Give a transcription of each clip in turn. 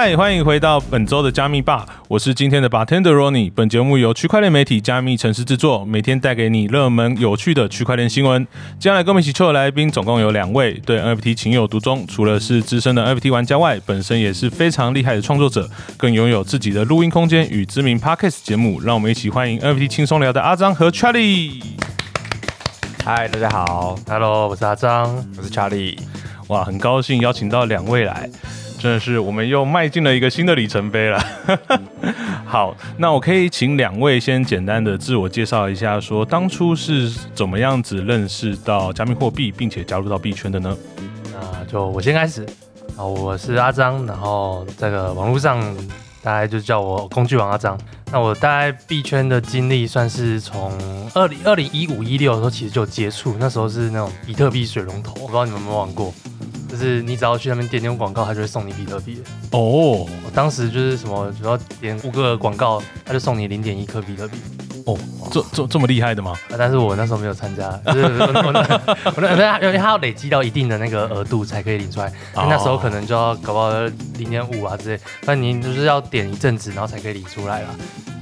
嗨，欢迎回到本周的加密吧，我是今天的 bartender Ronnie。本节目由区块链媒体加密城市制作，每天带给你热门有趣的区块链新闻。接下来跟我们一起抽的来宾总共有两位，对 NFT 情有独钟，除了是资深的 NFT 玩家外，本身也是非常厉害的创作者，更拥有自己的录音空间与知名 podcast 节目。让我们一起欢迎 NFT 轻松聊的阿张和 Charlie。嗨，大家好，Hello，我是阿张，我是 Charlie。哇，很高兴邀请到两位来。真的是，我们又迈进了一个新的里程碑了。好，那我可以请两位先简单的自我介绍一下，说当初是怎么样子认识到加密货币，并且加入到币圈的呢？那就我先开始。啊，我是阿张，然后这个网络上大家就叫我工具王阿张。那我大概币圈的经历算是从二零二零一五一六的时候其实就接触，那时候是那种比特币水龙头，我不知道你们有没有玩过。就是你只要去那边点点广告，他就会送你比特币。哦，我当时就是什么，只要点五个广告，他就送你零点一颗比特币。哦，这这这么厉害的吗？但是我那时候没有参加，就是我那我那因为他要累积到一定的那个额度才可以领出来，那时候可能就要搞不好零点五啊之类，但你就是要点一阵子，然后才可以领出来啦。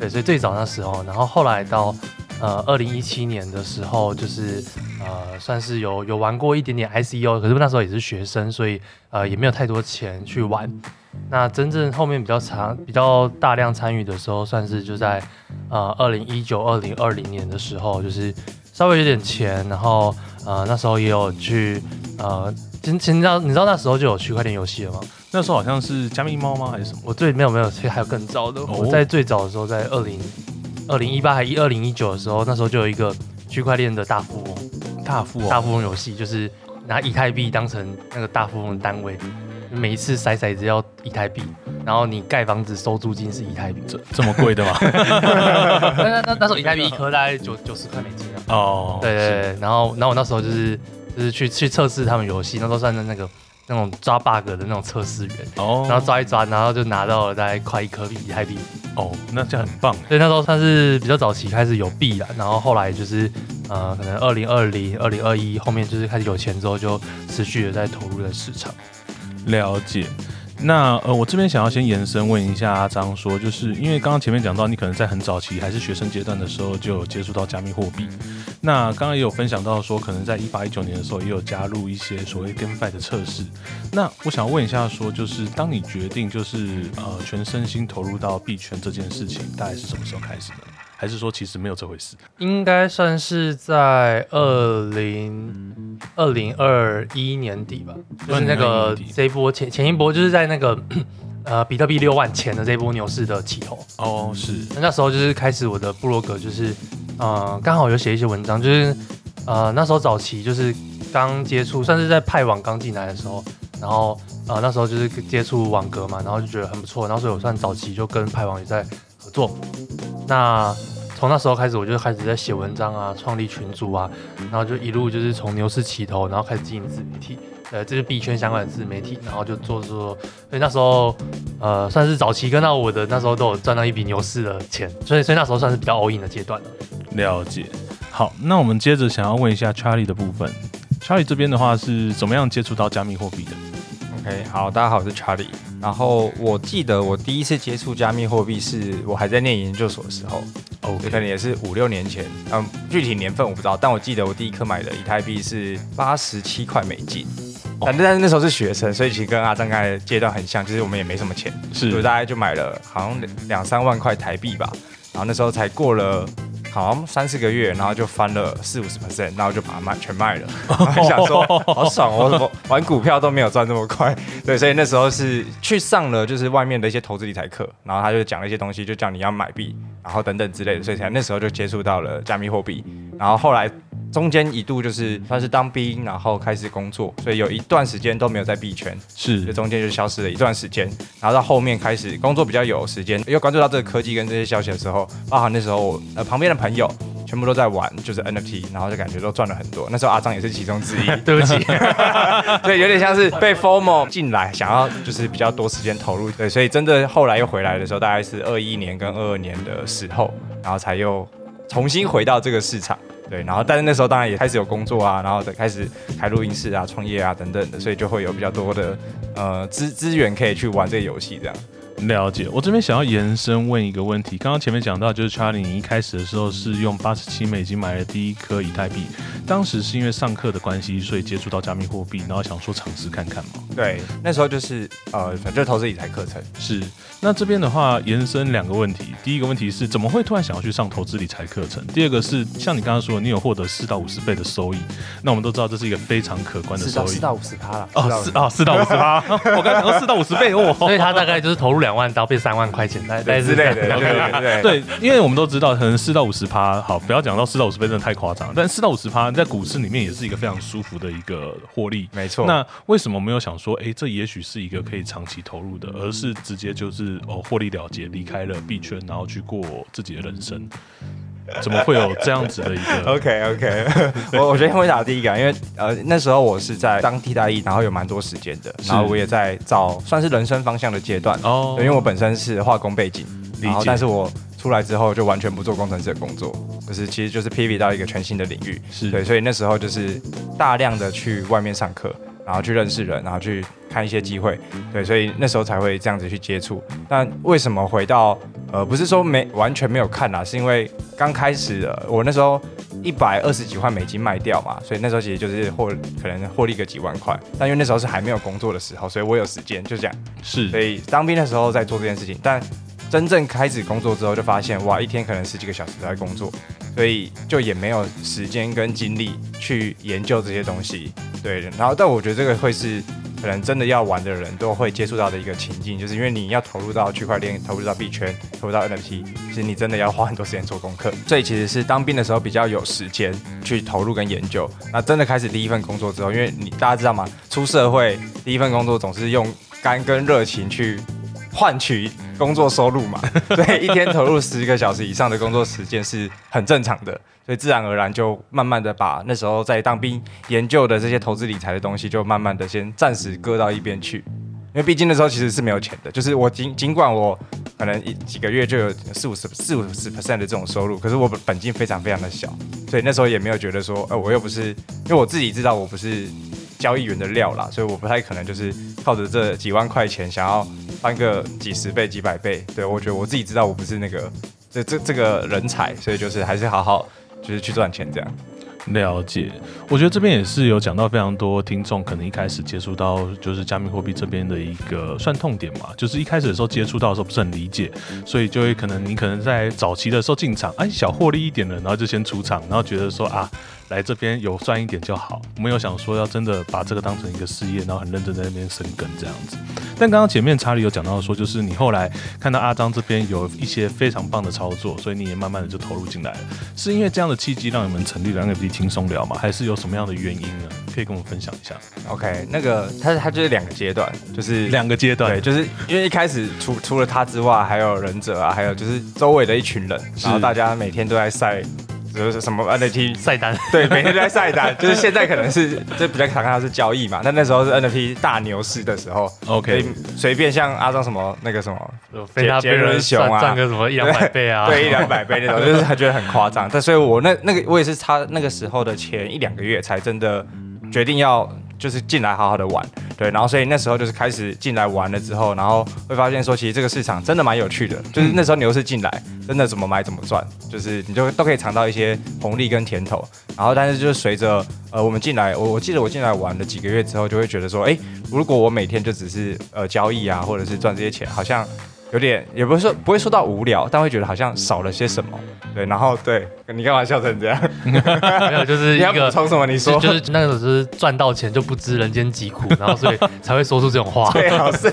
对，所以最早那时候，然后后来到呃二零一七年的时候，就是。呃，算是有有玩过一点点 ICO，可是那时候也是学生，所以呃也没有太多钱去玩。那真正后面比较长、比较大量参与的时候，算是就在呃二零一九、二零二零年的时候，就是稍微有点钱，然后呃那时候也有去呃，其实你知道你知道那时候就有区块链游戏了吗？那时候好像是加密猫吗？还是什么？我最没有没有，其实还有更早的。我在最早的时候，在二零二零一八还一二零一九的时候，那时候就有一个区块链的大富翁。大富翁，大富翁游戏就是拿以太币当成那个大富翁的单位，每一次骰骰子要以太币，然后你盖房子收租金是以太币，这这么贵的吗？那那那时候以太币一颗大概九九十块美金啊。哦，对对对，然后然后我那时候就是就是去去测试他们游戏，那时候算是那个。那种抓 bug 的那种测试员，哦，然后抓一抓，然后就拿到了大概快一颗币一台币，哦，那这样很棒。所以那时候算是比较早期开始有币了，然后后来就是呃，可能二零二零、二零二一后面就是开始有钱之后，就持续的在投入在市场。了解。那呃，我这边想要先延伸问一下阿张，说就是因为刚刚前面讲到，你可能在很早期还是学生阶段的时候就有接触到加密货币。那刚刚也有分享到说，可能在一八一九年的时候也有加入一些所谓 GameFi 的测试。那我想问一下，说就是当你决定就是呃全身心投入到币圈这件事情，大概是什么时候开始的？还是说其实没有这回事？应该算是在二零二零二一年底吧，就是那个这一波前前一波，就是在那个 呃比特币六万前的这一波牛市的起头。哦，是。那时候就是开始我的部落格，就是呃刚好有写一些文章，就是呃那时候早期就是刚接触，算是在派网刚进来的时候，然后呃那时候就是接触网格嘛，然后就觉得很不错，然后所以我算早期就跟派网也在合作。那从那时候开始，我就开始在写文章啊，创立群组啊，然后就一路就是从牛市起头，然后开始经营自媒体，呃，这是币圈相关的自媒体，然后就做做，所以那时候呃算是早期跟到我的，那时候都有赚到一笔牛市的钱，所以所以那时候算是比较 all in 的阶段了。了解。好，那我们接着想要问一下 Charlie 的部分，Charlie 这边的话是怎么样接触到加密货币的？OK，好，大家好，我是 Charlie。然后我记得我第一次接触加密货币是我还在念研究所的时候，哦，可能也是五六年前，嗯，具体年份我不知道，但我记得我第一颗买的以太币是八十七块美金，反正但是那时候是学生，所以其实跟阿张刚才阶段很像，就是我们也没什么钱，是，所以大概就买了好像两三万块台币吧，然后那时候才过了。好像三四个月，然后就翻了四五十 percent，然后就把它卖全卖了。想说好爽哦，玩股票都没有赚这么快。对，所以那时候是去上了就是外面的一些投资理财课，然后他就讲了一些东西，就叫你要买币，然后等等之类的，所以才那时候就接触到了加密货币。然后后来中间一度就是算是当兵，然后开始工作，所以有一段时间都没有在币圈，是，就中间就消失了一段时间。然后到后面开始工作比较有时间，又关注到这个科技跟这些消息的时候，包含那时候呃旁边的朋友。全部都在玩，就是 NFT，然后就感觉都赚了很多。那时候阿张也是其中之一，对不起，对，有点像是被 FOMO 进来，想要就是比较多时间投入，对，所以真的后来又回来的时候，大概是二一年跟二二年的时候，然后才又重新回到这个市场。对，然后但是那时候当然也开始有工作啊，然后开始开录音室啊、创业啊等等的，所以就会有比较多的呃资资源可以去玩这个游戏这样。了解，我这边想要延伸问一个问题。刚刚前面讲到，就是 Charlie，你一开始的时候是用八十七美金买了第一颗以太币，当时是因为上课的关系，所以接触到加密货币，然后想说尝试看看嘛。对，那时候就是呃，反正投资理财课程。是，那这边的话延伸两个问题，第一个问题是怎么会突然想要去上投资理财课程？第二个是像你刚刚说，你有获得四到五十倍的收益，那我们都知道这是一个非常可观的收益，四到五十趴了。哦，四哦，四到五十趴，我刚才讲到四到五十倍哦，所以他大概就是投入两 万刀变三万。块钱，对之类的，对对对对，因为我们都知道，可能四到五十趴，好，不要讲到四到五十倍，真的太夸张。但四到五十趴在股市里面也是一个非常舒服的一个获利，没错。那为什么没有想说，哎，这也许是一个可以长期投入的，而是直接就是哦获利了结，离开了币圈，然后去过自己的人生？怎么会有这样子的一个？OK OK，我我觉得先回答第一个，因为呃那时候我是在当替代役，然后有蛮多时间的，然后我也在找算是人生方向的阶段哦，因为我本身是化工背景，然后但是我出来之后就完全不做工程师的工作，可是其实就是 pivot 到一个全新的领域，是对，所以那时候就是大量的去外面上课。然后去认识人，然后去看一些机会，对，所以那时候才会这样子去接触。但为什么回到呃，不是说没完全没有看啦，是因为刚开始我那时候一百二十几万美金卖掉嘛，所以那时候其实就是获可能获利个几万块。但因为那时候是还没有工作的时候，所以我有时间就这样。是，所以当兵的时候在做这件事情，但真正开始工作之后，就发现哇，一天可能十几个小时都在工作，所以就也没有时间跟精力去研究这些东西。对，然后但我觉得这个会是可能真的要玩的人都会接触到的一个情境，就是因为你要投入到区块链，投入到币圈，投入到 NFT，其实你真的要花很多时间做功课。所以其实是当兵的时候比较有时间去投入跟研究。那真的开始第一份工作之后，因为你大家知道吗？出社会第一份工作总是用肝跟热情去换取工作收入嘛，对，一天投入十个小时以上的工作时间是很正常的。所以自然而然就慢慢的把那时候在当兵研究的这些投资理财的东西，就慢慢的先暂时搁到一边去，因为毕竟那时候其实是没有钱的，就是我尽尽管我可能一几个月就有四五十四五十 percent 的这种收入，可是我本金非常非常的小，所以那时候也没有觉得说，呃，我又不是，因为我自己知道我不是交易员的料啦，所以我不太可能就是靠着这几万块钱想要翻个几十倍几百倍，对我觉得我自己知道我不是那个这这这个人才，所以就是还是好好。就是去赚钱这样，了解。我觉得这边也是有讲到非常多听众可能一开始接触到就是加密货币这边的一个算痛点嘛，就是一开始的时候接触到的时候不是很理解，所以就会可能你可能在早期的时候进场，哎，小获利一点了，然后就先出场，然后觉得说啊。来这边有赚一点就好，没有想说要真的把这个当成一个事业，然后很认真在那边生根这样子。但刚刚前面查理有讲到说，就是你后来看到阿张这边有一些非常棒的操作，所以你也慢慢的就投入进来了。是因为这样的契机让你们成立了 NFT 轻松聊吗？还是有什么样的原因呢？可以跟我们分享一下。OK，那个他他就是两个阶段，就是两个阶段，对，就是因为一开始除除了他之外，还有忍者啊，还有就是周围的一群人，然后大家每天都在晒。就是什么 NFT 晒单，对，每天都在晒单。就是现在可能是这比较常看到是交易嘛，但那时候是 NFT 大牛市的时候，OK，随便像阿张什么那个什么杰杰伦熊啊，赚个什么一两百倍啊，对，一两百倍那种，就是他觉得很夸张。但所以我那那个我也是差那个时候的前一两个月才真的决定要。就是进来好好的玩，对，然后所以那时候就是开始进来玩了之后，然后会发现说，其实这个市场真的蛮有趣的。就是那时候牛市进来，真的怎么买怎么赚，就是你就都可以尝到一些红利跟甜头。然后但是就是随着呃我们进来，我我记得我进来玩了几个月之后，就会觉得说，哎，如果我每天就只是呃交易啊，或者是赚这些钱，好像。有点也不是说不会说到无聊，但会觉得好像少了些什么。对，然后对你干嘛笑成这样？没有，就是 一个从什么？你说就是那个是赚到钱就不知人间疾苦，然后所以才会说出这种话。对，是，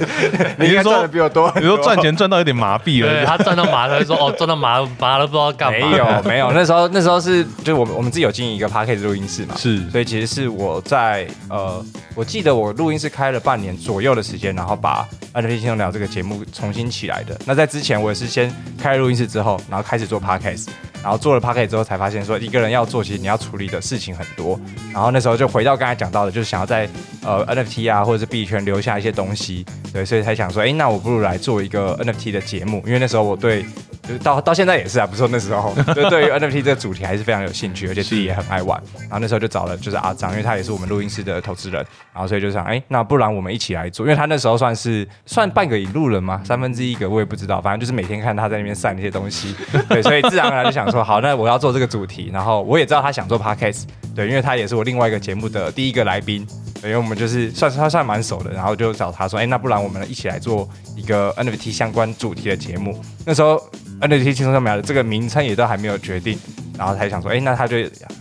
你应该赚的比我多。你说赚钱赚到有点麻痹了，对他赚到麻，他会说哦，赚到麻麻了，不知道干嘛。没有，没有，那时候那时候是就我们我们自己有经营一个 p a r k a s 录音室嘛，是，所以其实是我在呃，我记得我录音室开了半年左右的时间，然后把。NFT 轻松聊这个节目重新起起来的。那在之前，我也是先开录音室之后，然后开始做 podcast，然后做了 podcast 之后，才发现说一个人要做，其实你要处理的事情很多。然后那时候就回到刚才讲到的，就是想要在呃 NFT 啊或者是币圈留下一些东西，对，所以才想说，哎，那我不如来做一个 NFT 的节目，因为那时候我对就是到到现在也是啊，不是说那时候，就对于 NFT 这个主题还是非常有兴趣，而且自己也很爱玩。然后那时候就找了就是阿张，因为他也是我们录音室的投资人，然后所以就想，哎，那不然我们一起来做，因为他那时候算是算半个引路人嘛，三分之一个我也不知道，反正就是每天看他在那边晒那些东西，对，所以自然而然就想说，好，那我要做这个主题。然后我也知道他想做 podcast，对，因为他也是我另外一个节目的第一个来宾。因为我们就是算是他算蛮熟的，然后就找他说，哎，那不然我们一起来做一个 NFT 相关主题的节目。那时候 NFT 轻松上面的这个名称也都还没有决定，然后他就想说，哎，那他就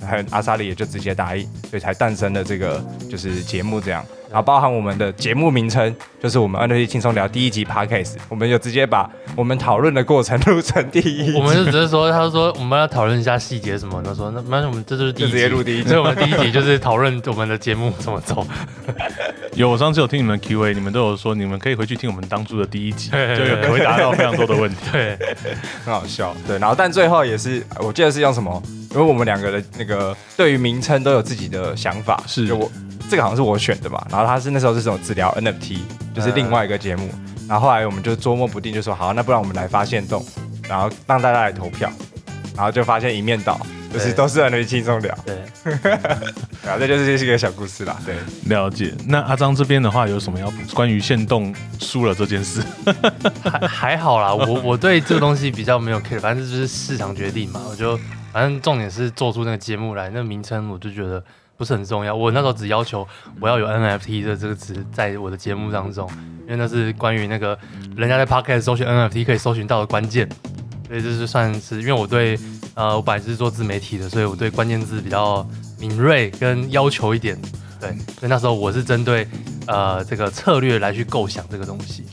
还有阿萨利也就直接答应，所以才诞生了这个就是节目这样。然后包含我们的节目名称，就是我们 NFT 轻松聊第一集 Podcast，我们就直接把我们讨论的过程录成第一集。我们就只是说，他说我们要讨论一下细节什么，他说那那我们这就是第一集，直接录第一集。所以我们第一集就是讨论我们的节目怎么走。有，我上次有听你们 Q&A，你们都有说你们可以回去听我们当初的第一集，就有回答到非常多的问题，对，很好笑。对，然后但最后也是，我记得是用什么？因为我们两个的那个对于名称都有自己的想法，是我。这个好像是我选的吧，然后他是那时候是什么治疗 NFT，就是另外一个节目，然后后来我们就捉摸不定，就说好，那不然我们来发现动，然后让大家来投票，然后就发现一面倒，就是都是 NFT 轻松聊，对，然 后这就是这是一个小故事啦，对，了解。那阿张这边的话有什么要补？关于限动输了这件事，还还好啦，我我对这个东西比较没有 care，反正就是市场决定嘛，我就反正重点是做出那个节目来，那个名称我就觉得。不是很重要，我那时候只要求我要有 NFT 的这个词在我的节目当中，因为那是关于那个人家在 Podcast 搜寻 NFT 可以搜寻到的关键，所以这是算是因为我对呃我本来是做自媒体的，所以我对关键字比较敏锐跟要求一点，对，所以那时候我是针对呃这个策略来去构想这个东西。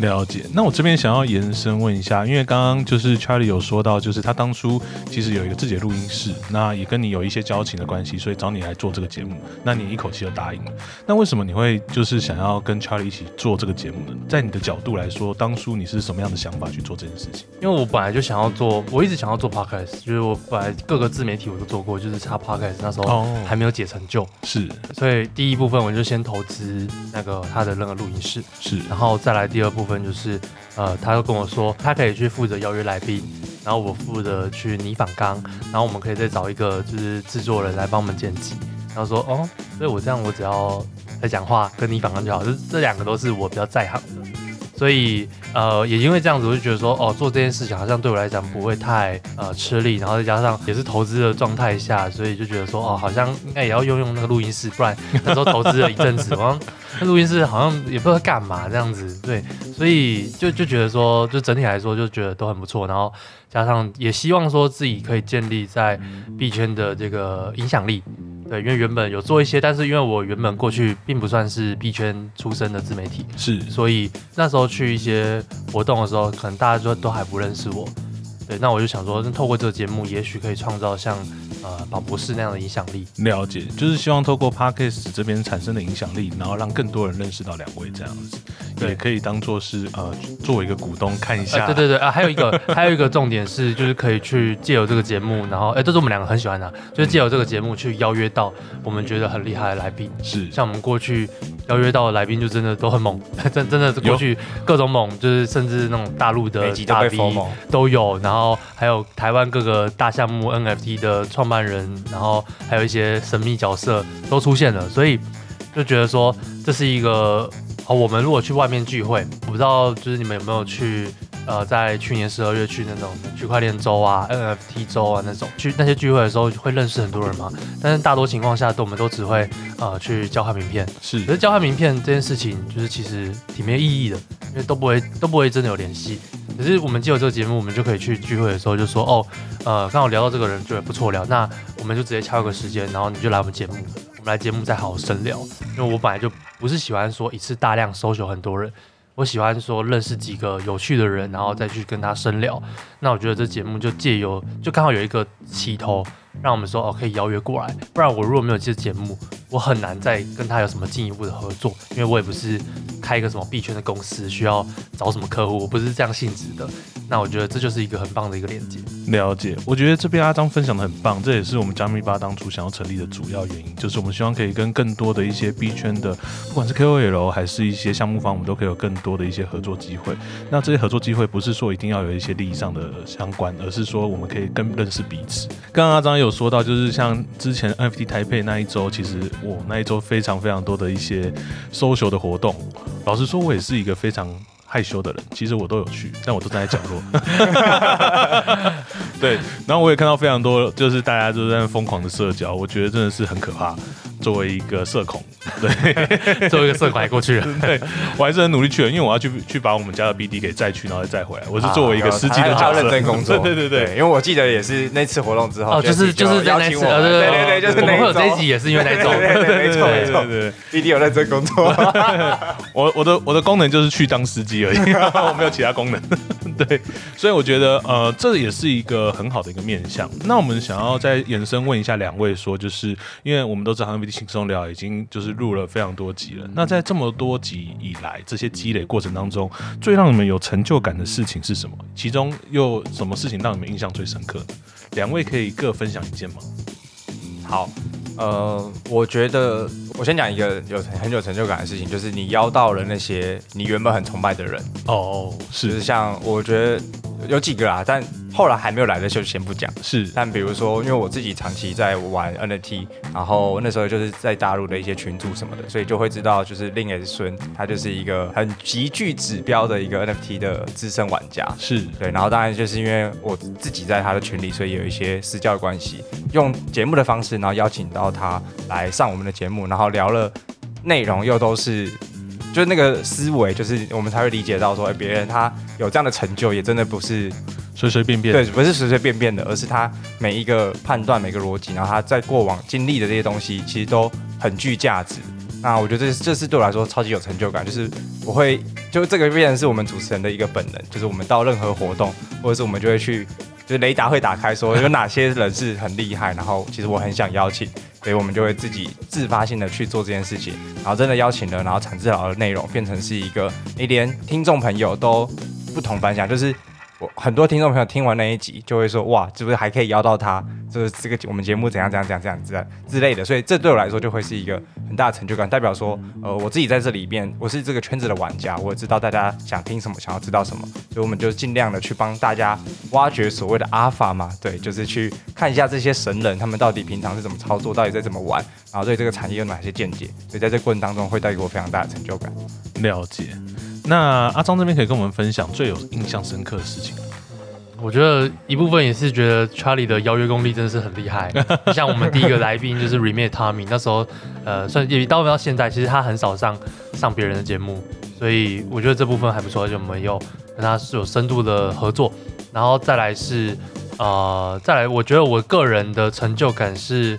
了解，那我这边想要延伸问一下，因为刚刚就是 Charlie 有说到，就是他当初其实有一个自己的录音室，那也跟你有一些交情的关系，所以找你来做这个节目，那你一口气就答应了。那为什么你会就是想要跟 Charlie 一起做这个节目呢？在你的角度来说，当初你是什么样的想法去做这件事情？因为我本来就想要做，我一直想要做 Podcast，就是我本来各个自媒体我都做过，就是插 Podcast 那时候还没有解成就，是，所以第一部分我就先投资那个他的那个录音室，是，然后再来第二部部分就是。呃，他又跟我说，他可以去负责邀约来宾，然后我负责去拟仿纲，然后我们可以再找一个就是制作人来帮我们剪辑。然后说，哦，所以我这样我只要在讲话跟你仿纲就好，这这两个都是我比较在行的。所以，呃，也因为这样子，我就觉得说，哦，做这件事情好像对我来讲不会太呃吃力，然后再加上也是投资的状态下，所以就觉得说，哦，好像应该也要用用那个录音室，不然那时候投资了一阵子，我 那录音室好像也不知道干嘛这样子，对，所以就就觉得说，就整体来说就觉得都很不错，然后加上也希望说自己可以建立在币圈的这个影响力。对，因为原本有做一些，但是因为我原本过去并不算是币圈出身的自媒体，是，所以那时候去一些活动的时候，可能大家就都还不认识我。对，那我就想说，透过这个节目，也许可以创造像。呃，宝博士那样的影响力，了解，就是希望透过 parkas 这边产生的影响力，然后让更多人认识到两位这样子，也可以当做是呃，作为一个股东看一下。对对对啊，还有一个还有一个重点是，就是可以去借由这个节目，然后哎，这是我们两个很喜欢的，就是借由这个节目去邀约到我们觉得很厉害的来宾。是，像我们过去邀约到的来宾，就真的都很猛，真真的是过去各种猛，就是甚至那种大陆的大 V 都有，然后还有台湾各个大项目 NFT 的创办。人，然后还有一些神秘角色都出现了，所以就觉得说这是一个哦。我们如果去外面聚会，我不知道就是你们有没有去呃，在去年十二月去那种区块链周啊、NFT 周啊那种去那些聚会的时候，会认识很多人吗？但是大多情况下，都我们都只会呃去交换名片。是，可是交换名片这件事情，就是其实挺没意义的，因为都不会都不会真的有联系。可是我们借有这个节目，我们就可以去聚会的时候就说哦，呃，刚好聊到这个人，觉得不错聊，那我们就直接敲个时间，然后你就来我们节目，我们来节目再好好深聊。因为我本来就不是喜欢说一次大量搜求很多人，我喜欢说认识几个有趣的人，然后再去跟他深聊。那我觉得这节目就借由就刚好有一个起头，让我们说哦可以邀约过来，不然我如果没有这节目，我很难再跟他有什么进一步的合作，因为我也不是。开一个什么币圈的公司，需要找什么客户，我不是这样性质的。那我觉得这就是一个很棒的一个连接。了解，我觉得这边阿张分享的很棒，这也是我们加密吧当初想要成立的主要原因，就是我们希望可以跟更多的一些币圈的，不管是 KOL 还是一些项目方，我们都可以有更多的一些合作机会。那这些合作机会不是说一定要有一些利益上的相关，而是说我们可以更认识彼此。刚刚阿张有有说到，就是像之前 NFT 台北那一周，其实我那一周非常非常多的一些 social 的活动。老实说，我也是一个非常。害羞的人，其实我都有去，但我都站在角落。对，然后我也看到非常多，就是大家都在疯狂的社交，我觉得真的是很可怕。作为一个社恐，对，作为一个社恐还过去了，对我还是很努力去了，因为我要去去把我们家的 BD 给载去，然后再载回来。我是作为一个司机的角色，认真工作。对对对，因为我记得也是那次活动之后，哦，就是就是在那次，对对对，就是我们会有这一集也是因为那种，没错没错，对 BD 有认真工作。我我的我的功能就是去当司机而已，我没有其他功能。对，所以我觉得呃，这也是一个很好的一个面向。那我们想要再延伸问一下两位，说就是因为我们都知道 BD 轻松聊已经就是录了非常多集了。那在这么多集以来，这些积累过程当中，最让你们有成就感的事情是什么？其中又什么事情让你们印象最深刻？两位可以各分享一件吗？好。呃，我觉得我先讲一个有很有成就感的事情，就是你邀到了那些你原本很崇拜的人。哦，是，就是像我觉得有几个啊，但。后来还没有来的就先不讲，是。但比如说，因为我自己长期在玩 NFT，然后那时候就是在大陆的一些群组什么的，所以就会知道，就是令 S 孙他就是一个很极具指标的一个 NFT 的资深玩家，是对。然后当然就是因为我自己在他的群里，所以有一些私教的关系，用节目的方式，然后邀请到他来上我们的节目，然后聊了内容又都是。就是那个思维，就是我们才会理解到说，哎，别人他有这样的成就，也真的不是随随便便，对，不是随随便便的，而是他每一个判断、每个逻辑，然后他在过往经历的这些东西，其实都很具价值。那我觉得这这是对我来说超级有成就感，就是我会，就这个变成是我们主持人的一个本能，就是我们到任何活动，或者是我们就会去，就是雷达会打开，说有哪些人是很厉害，然后其实我很想邀请。所以我们就会自己自发性的去做这件事情，然后真的邀请了，然后产自老的内容变成是一个，你连听众朋友都不同凡响，就是。我很多听众朋友听完那一集，就会说哇，是不是还可以邀到他？就是这个我们节目怎样怎样怎样这样子之类的，所以这对我来说就会是一个很大的成就感，代表说，呃，我自己在这里边，我是这个圈子的玩家，我知道大家想听什么，想要知道什么，所以我们就尽量的去帮大家挖掘所谓的阿法嘛，对，就是去看一下这些神人他们到底平常是怎么操作，到底在怎么玩，然后对这个产业有哪些见解，所以在这过程当中会带给我非常大的成就感。了解。那阿张这边可以跟我们分享最有印象深刻的事情。我觉得一部分也是觉得 Charlie 的邀约功力真的是很厉害。像我们第一个来宾就是 Remake Tommy，那时候呃，算也到到现在，其实他很少上上别人的节目，所以我觉得这部分还不错，就我们有跟他是有深度的合作。然后再来是呃，再来，我觉得我个人的成就感是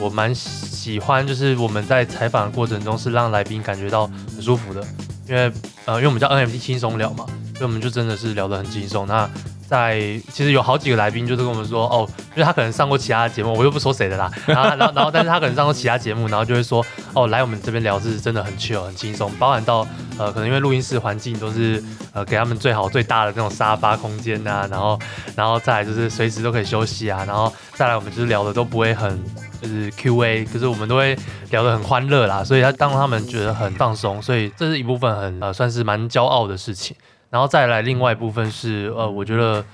我蛮喜欢，就是我们在采访的过程中是让来宾感觉到很舒服的。因为呃，因为我们叫 NFT 轻松聊嘛，所以我们就真的是聊得很轻松。那在其实有好几个来宾就是跟我们说，哦，因为他可能上过其他的节目，我又不说谁的啦。然后，然后，然后，但是他可能上过其他节目，然后就会说，哦，来我们这边聊是真的很 chill 很轻松，包含到呃，可能因为录音室环境都是呃给他们最好最大的那种沙发空间呐，然后，然后再来就是随时都可以休息啊，然后再来我们就是聊的都不会很就是 Q&A，可是我们都会聊得很欢乐啦，所以他当他们觉得很放松，所以这是一部分很呃算是蛮骄傲的事情。然后再来，另外一部分是，呃，我觉得，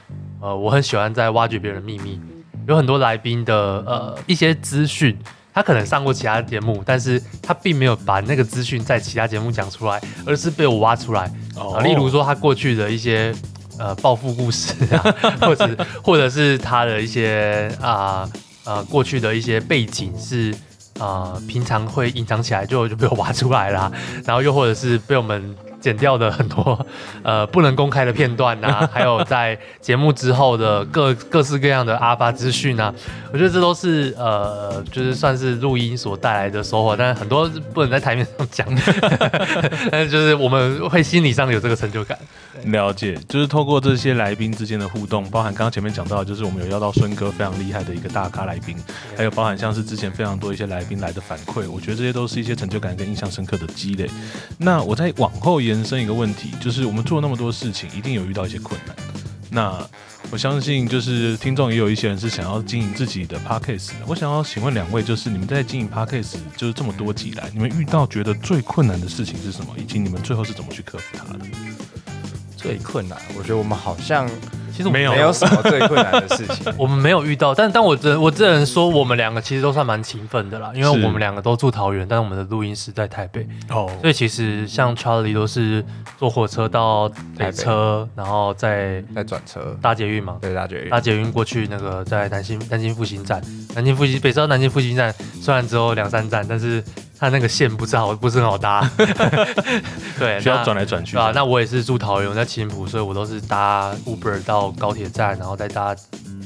呃，我很喜欢在挖掘别人秘密。有很多来宾的，呃，一些资讯，他可能上过其他节目，但是他并没有把那个资讯在其他节目讲出来，而是被我挖出来。哦。例如说他过去的一些，呃，暴富故事啊，或者或者是他的一些啊，呃，过去的一些背景是，啊，平常会隐藏起来，就就被我挖出来啦。然后又或者是被我们。剪掉的很多 呃不能公开的片段呐、还有在节目之后的各各式各样的阿发资讯呐，我觉得这都是呃就是算是录音所带来的收获，但是很多是不能在台面上讲，但是就是我们会心理上有这个成就感。了解，就是透过这些来宾之间的互动，包含刚刚前面讲到，就是我们有邀到孙哥非常厉害的一个大咖来宾，还有包含像是之前非常多一些来宾来的反馈，我觉得这些都是一些成就感跟印象深刻的积累。那我在往后延人生一个问题，就是我们做那么多事情，一定有遇到一些困难。那我相信，就是听众也有一些人是想要经营自己的 podcast 的。我想要请问两位，就是你们在经营 podcast 就是这么多集来，你们遇到觉得最困难的事情是什么，以及你们最后是怎么去克服它的？最困难，我觉得我们好像其实我没有。没有什么最困难的事情。我们没有遇到，但但我只我只能说，我们两个其实都算蛮勤奋的啦，因为我们两个都住桃园，但是我们的录音室在台北，哦，所以其实像 Charlie 都是坐火车到北车，然后再再转车，搭捷运嘛，对大绝搭捷运过去那个在南京南京复兴站，南京复兴北车到南京复兴站虽然只有两三站，但是它那个线不是好不是很好搭，对，需要那转来转去。啊，那我也是住桃园，我在青浦，所以我都是搭 Uber 到高铁站，然后再搭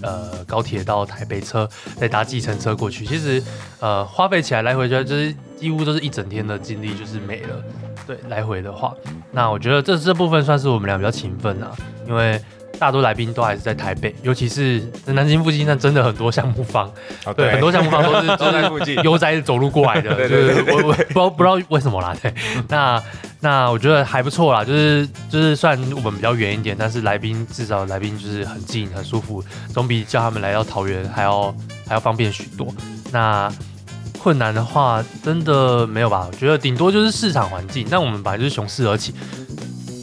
呃高铁到台北车，再搭计程车过去。其实呃花费起来来回就就是几乎都是一整天的精力就是没了。对，来回的话，那我觉得这这部分算是我们俩比较勤奋啊，因为。大多来宾都还是在台北，尤其是在南京附近，那，真的很多项目方，哦对，很多项目方都是 都在附近。悠哉走路过来的，对对就是我我不知道不知道为什么啦，对，那那我觉得还不错啦，就是就是虽然我们比较远一点，但是来宾至少来宾就是很近很舒服，总比叫他们来到桃园还要还要方便许多。那困难的话，真的没有吧？我觉得顶多就是市场环境，那我们本来就是雄市而起。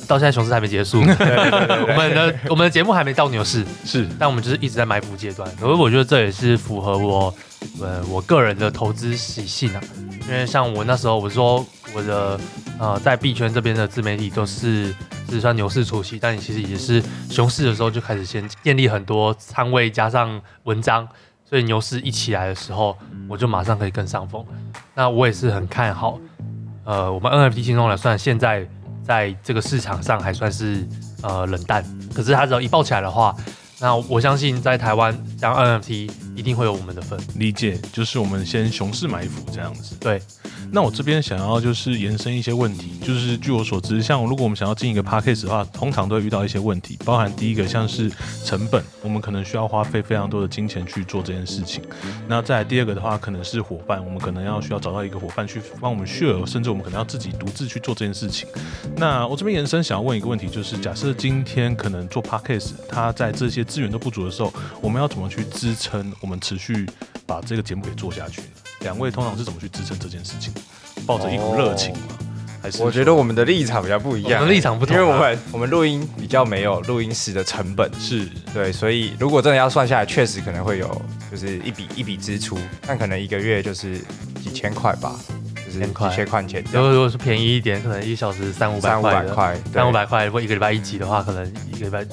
到现在熊市还没结束，我们的我们的节目还没到牛市，是。但我们就是一直在埋伏阶段，所以我觉得这也是符合我呃我个人的投资习性啊。因为像我那时候我说我的呃在币圈这边的自媒体都是是算牛市初期，但你其实也是熊市的时候就开始先建立很多仓位加上文章，所以牛市一起来的时候，我就马上可以跟上风。那我也是很看好，呃，我们 NFT 新中来算现在在这个市场上还算是呃冷淡，可是它只要一爆起来的话，那我相信在台湾像 NFT 一定会有我们的份。理解，就是我们先熊市埋伏这样子。对，那我这边想要就是延伸一些问题，就是据我所知，像如果我们想要进一个 p a c k a g e 的话，通常都会遇到一些问题，包含第一个像是成本，我们可能需要花费非常多的金钱去做这件事情。那再来第二个的话，可能是伙伴，我们可能要需要找到一个伙伴去帮我们 share，甚至我们可能要自己独自去做这件事情。那我这边延伸想要问一个问题，就是假设今天可能做 p a c k a g e 它在这些资源都不足的时候，我们要怎么去支撑我们持续把这个节目给做下去呢？两位通常是怎么去支撑这件事情？抱着一股热情吗？还是我觉得我们的立场比较不一样，我们立场不同啊因为我们我们录音比较没有录音室的成本，是对，所以如果真的要算下来，确实可能会有就是一笔一笔支出，但可能一个月就是几千块吧，就是几千块钱这如如果是便宜一点，可能一小时三五百三五百块，三五百块。如果一个礼拜一集的话，可能一个礼拜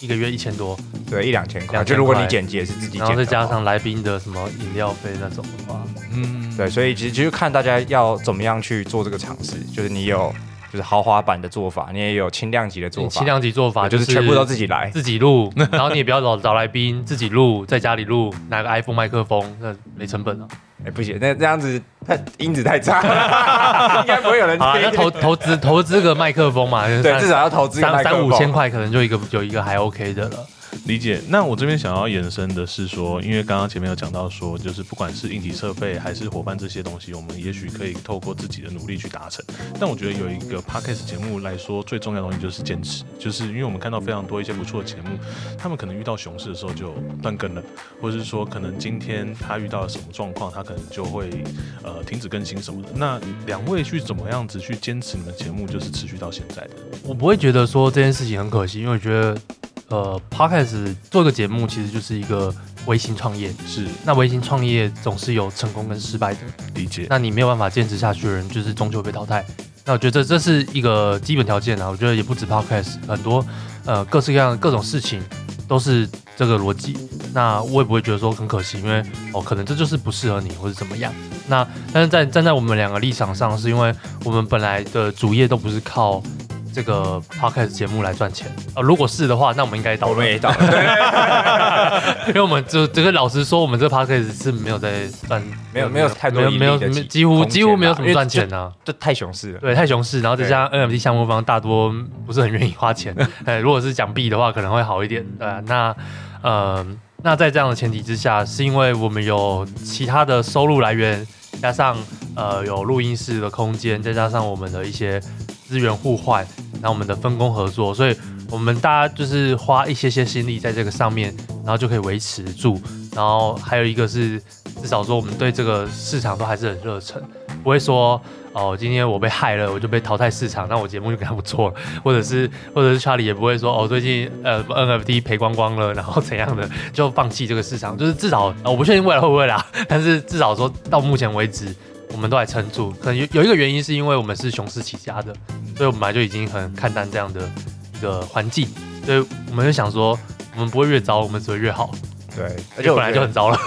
一个月一千多，对一两千块，就如果你剪辑也是自己剪然后再加上来宾的什么饮料费那种的话，嗯，对，所以其实就是看大家要怎么样去做这个尝试，就是你有就是豪华版的做法，你也有轻量级的做法，你轻量级做法就是全部都自己来，自己录，然后你也不要找找来宾，自己录，在家里录，拿个 iPhone 麦克风，那没成本啊。哎不行，那这样子太音质太差，应该不会有人听啊，那听。投投资投资个麦克风嘛，对，至少要投资三三五千。块，可能就一个有一个还 OK 的了。理解。那我这边想要延伸的是说，因为刚刚前面有讲到说，就是不管是硬体设备还是伙伴这些东西，我们也许可以透过自己的努力去达成。但我觉得有一个 podcast 节目来说，最重要的东西就是坚持，就是因为我们看到非常多一些不错的节目，他们可能遇到熊市的时候就断更了，或者是说可能今天他遇到了什么状况，他可能就会呃停止更新什么的。那两位去怎么样子去坚持你们节目，就是持续到现在的？我不会觉得说这件事情很可惜，因为我觉得，呃，Podcast 做一个节目其实就是一个微型创业。是那微型创业总是有成功跟失败的，理解，那你没有办法坚持下去的人，就是终究被淘汰。那我觉得这这是一个基本条件啊。我觉得也不止 Podcast，很多呃各式各样的各种事情都是这个逻辑。那我也不会觉得说很可惜，因为哦可能这就是不适合你或者怎么样。那但是在站在我们两个立场上，是因为我们本来的主业都不是靠这个 podcast 节目来赚钱？呃，如果是的话，那我们应该倒了，我们也到了，因为我们就这个老实说，我们这个 podcast 是没有在赚，没有没有太多没有没有几乎几乎没有什么赚钱啊。这太熊市了。对，太熊市，然后再加上 NFT 项目方大多不是很愿意花钱。哎，如果是讲币的话，可能会好一点。对啊、那呃，那在这样的前提之下，是因为我们有其他的收入来源，加上呃有录音室的空间，再加上我们的一些资源互换，然后我们的分工合作，所以我们大家就是花一些些心力在这个上面，然后就可以维持住。然后还有一个是，至少说我们对这个市场都还是很热忱，不会说哦，今天我被害了，我就被淘汰市场，那我节目就跟他不做了，或者是或者是 Charlie 也不会说哦，最近呃 NFT 赔光光了，然后怎样的就放弃这个市场，就是至少、我不确定未来会不会啦，但是至少说到目前为止。我们都还撑住，可能有有一个原因是因为我们是雄狮起家的，所以我们本来就已经很看淡这样的一个环境，所以我们就想说，我们不会越糟，我们只会越好。对，而而且本来就很糟了。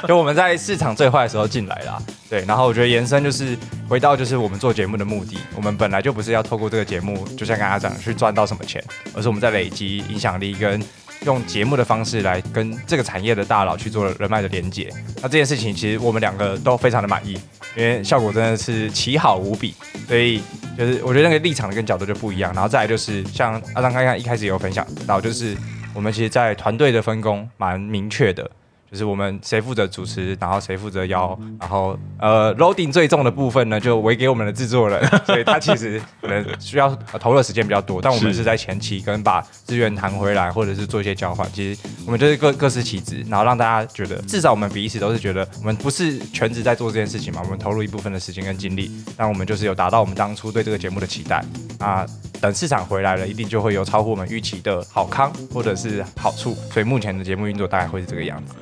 就我们在市场最坏的时候进来啦，对，然后我觉得延伸就是回到就是我们做节目的目的，我们本来就不是要透过这个节目，就像刚刚讲去赚到什么钱，而是我们在累积影响力跟用节目的方式来跟这个产业的大佬去做人脉的连接。那这件事情其实我们两个都非常的满意，因为效果真的是奇好无比，所以就是我觉得那个立场跟角度就不一样。然后再来就是像阿张刚刚一开始也有分享到，就是我们其实，在团队的分工蛮明确的。就是我们谁负责主持，然后谁负责邀，然后呃 loading 最重的部分呢，就委给我们的制作人，所以他其实可能需要呃投入的时间比较多，但我们是。是在前期跟把资源谈回来，或者是做一些交换，其实我们就是各各司其职，然后让大家觉得至少我们彼此都是觉得我们不是全职在做这件事情嘛，我们投入一部分的时间跟精力，但我们就是有达到我们当初对这个节目的期待。啊。等市场回来了，一定就会有超乎我们预期的好康或者是好处，所以目前的节目运作大概会是这个样子。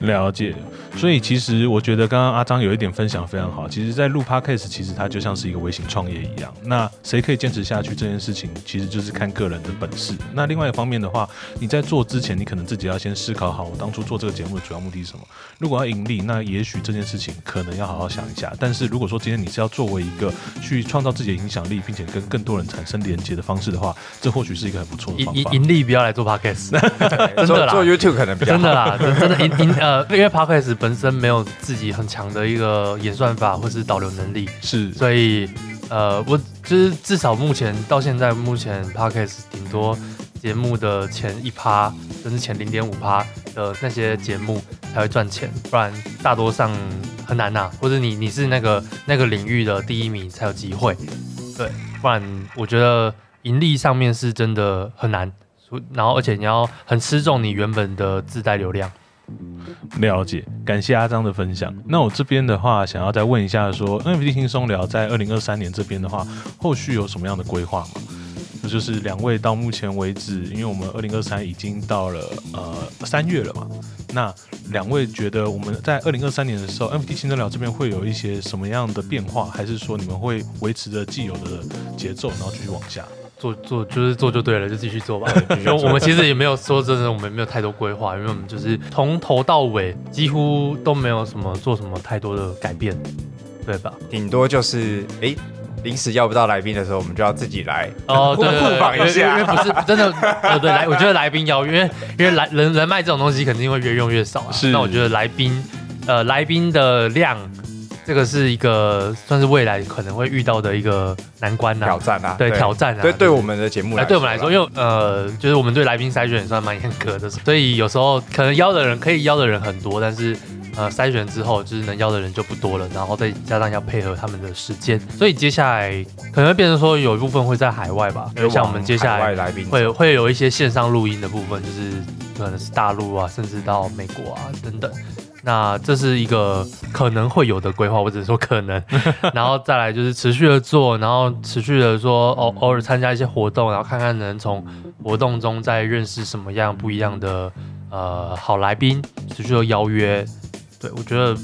了解，所以其实我觉得刚刚阿张有一点分享非常好。其实，在录 podcast，其实它就像是一个微型创业一样。那谁可以坚持下去这件事情，其实就是看个人的本事。那另外一方面的话，你在做之前，你可能自己要先思考好，我当初做这个节目的主要目的是什么。如果要盈利，那也许这件事情可能要好好想一下。但是如果说今天你是要作为一个去创造自己的影响力，并且跟更多人产生连接的方式的话，这或许是一个很不错的盈盈方法。盈利不要来做 podcast，真的啦做 YouTube 可能比较真的啦，真真的盈盈呃，因为 podcast 本身没有自己很强的一个演算法或是导流能力，是所以呃，我就是至少目前到现在，目前 podcast 顶多节目的前一趴，甚至前零点五趴的那些节目才会赚钱，不然大多上很难呐、或者你你是那个那个领域的第一名才有机会，对，不然我觉得盈利上面是真的很难，所然后而且你要很吃重你原本的自带流量。了解，感谢阿张的分享。那我这边的话，想要再问一下说，NFT 轻松聊在二零二三年这边的话，后续有什么样的规划吗？那就是两位到目前为止，因为我们二零二三已经到了呃三月了嘛，那两位觉得我们在二零二三年的时候，NFT 轻松聊这边会有一些什么样的变化，还是说你们会维持着既有的节奏，然后继续往下？做做就是做就对了，就继续做吧。因为 我们其实也没有说真的，我们没有太多规划，因为我们就是从头到尾几乎都没有什么做什么太多的改变，对吧？顶多就是哎，诶临时要不到来宾的时候，我们就要自己来哦，对对对，互访一因为因为下。不是真的，呃，对来，我觉得来宾要，因为因为来人人脉这种东西肯定会越用越少啊。是那我觉得来宾，呃，来宾的量，这个是一个算是未来可能会遇到的一个难关呐、挑战啊，对挑战啊，对，对我们的节目哎，来，对我们来说，因为呃，就是我们对来宾筛选也算蛮严格的，所以有时候可能邀的人可以邀的人很多，但是呃筛选之后，就是能邀的人就不多了，然后再加上要配合他们的时间，所以接下来可能会变成说有一部分会在海外吧，就像我们接下来来宾。会会有一些线上录音的部分，就是可能是大陆啊，甚至到美国啊等等。那这是一个可能会有的规划，我只是说可能，然后再来就是持续的做，然后持续的说偶偶尔参加一些活动，然后看看能从活动中再认识什么样不一样的呃好来宾，持续的邀约。对我觉得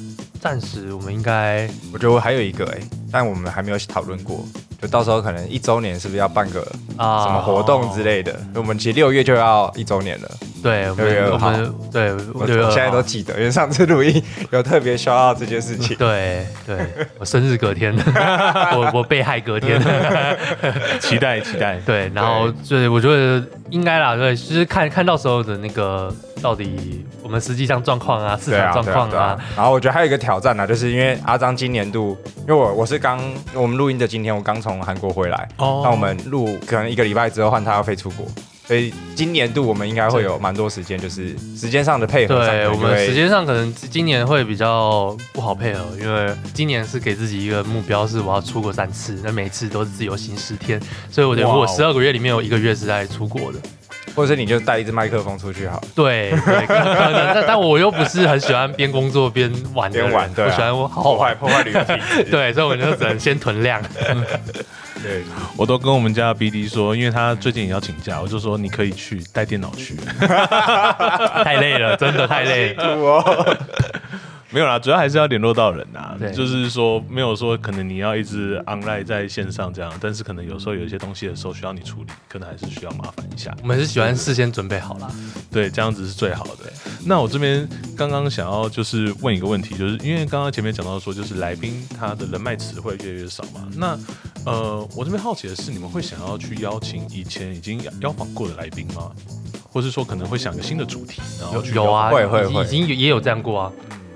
暂时我们应该我觉得我还有一个哎，但我们还没有讨论过，就到时候可能一周年是不是要办个啊什么活动之类的？我们其实六月就要一周年了，对，我6月2号们我们对我六月二现在都号记得，因为上次录音有特别说到这件事情。对对，我生日隔天，我我被害隔天，期待期待。对，然后对，我觉得应该啦，对，就是看看到时候的那个到底我们实际上状况啊，市场状况对啊。然后我觉得还有一个挑战呢，就是因为阿张今年度，因为我我是刚我们录音的今天，我刚从韩国回来，哦。那我们录可能一个礼拜之后换他要飞出国，所以今年度我们应该会有蛮多时间，就是时间上的配合对我们时间上可能今年会比较不好配合，因为今年是给自己一个目标，是我要出国三次，那每次都是自由行十天，所以我觉得我十二个月里面有一个月是在出国的。或者是你就带一支麦克风出去好了。对对，可可能，但但我又不是很喜欢边工作边玩的人，边玩对啊我喜欢我好好破玩。坏破坏旅行。对，所以我就只能先囤量。对，我都跟我们家的 BD 说，因为他最近也要请假，我就说你可以去带电脑去。太累了，真的太累了。哦，没有啦，主要还是要联络到人呐对。就是说，没有说可能你要一直 online 在线上这样，但是可能有时候有一些东西的时候需要你处理，可能还是需要麻烦一下。我们是喜欢事先准备好啦。对，这样子是最好的。那我这边刚刚想要就是问一个问题，就是因为刚刚前面讲到说，就是来宾他的人脉词汇越来越少嘛。那呃，我这边好奇的是，你们会想要去邀请以前已经邀访过的来宾吗？或是说可能会想个新的主题，然后去有有啊，已经会会会已经有也有这样过啊。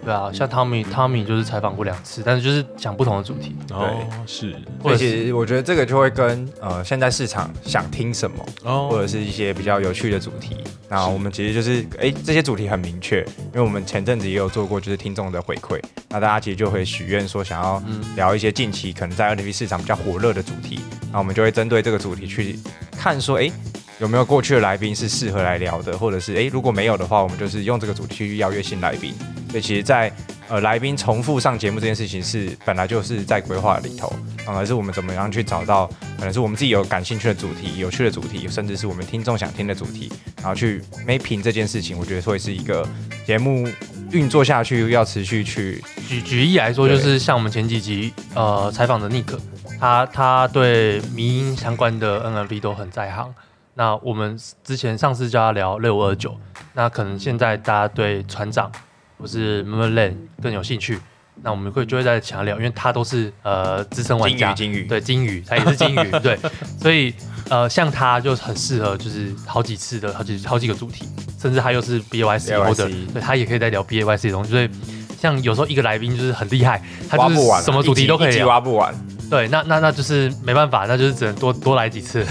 对啊，像汤米汤米就是采访过两次，但是就是讲不同的主题。哦，是所以其实我觉得这个就会跟呃现在市场想听什么，哦，或者是一些比较有趣的主题。那我们其实就是哎这些主题很明确，因为我们前阵子也有做过就是听众的回馈，那大家其实就会许愿说想要聊一些近期可能在 NFT 市场比较火热的主题，那我们就会针对这个主题去看说哎。有没有过去的来宾是适合来聊的，或者是诶，如果没有的话，我们就是用这个主题去邀约新来宾。所以其实在，呃来宾重复上节目这件事情是本来就是在规划里头，反而是我们怎么样去找到可能是我们自己有感兴趣的主题、有趣的主题，甚至是我们听众想听的主题，然后去 mapping 这件事情，我觉得会是一个节目运作下去要持续去举举例来说，就是像我们前几集呃采访的 nik 他他对迷音相关的 NFT 都很在行。那我们之前上次叫他聊六五二九，那可能现在大家对船长或是 m e r l n 更有兴趣，那我们会就会再强聊，因为他都是呃资深玩家，金鱼，对金鱼，他也是金鱼，对，所以呃像他就很适合就是好几次的好几好几个主题，甚至他又是 BYC BYC holder，对他也可以在聊 BYC 的东西，所以像有时候一个来宾就是很厉害，他就是什么主题都可以聊，挖不完。对，那那那就是没办法，那就是只能多多来几次。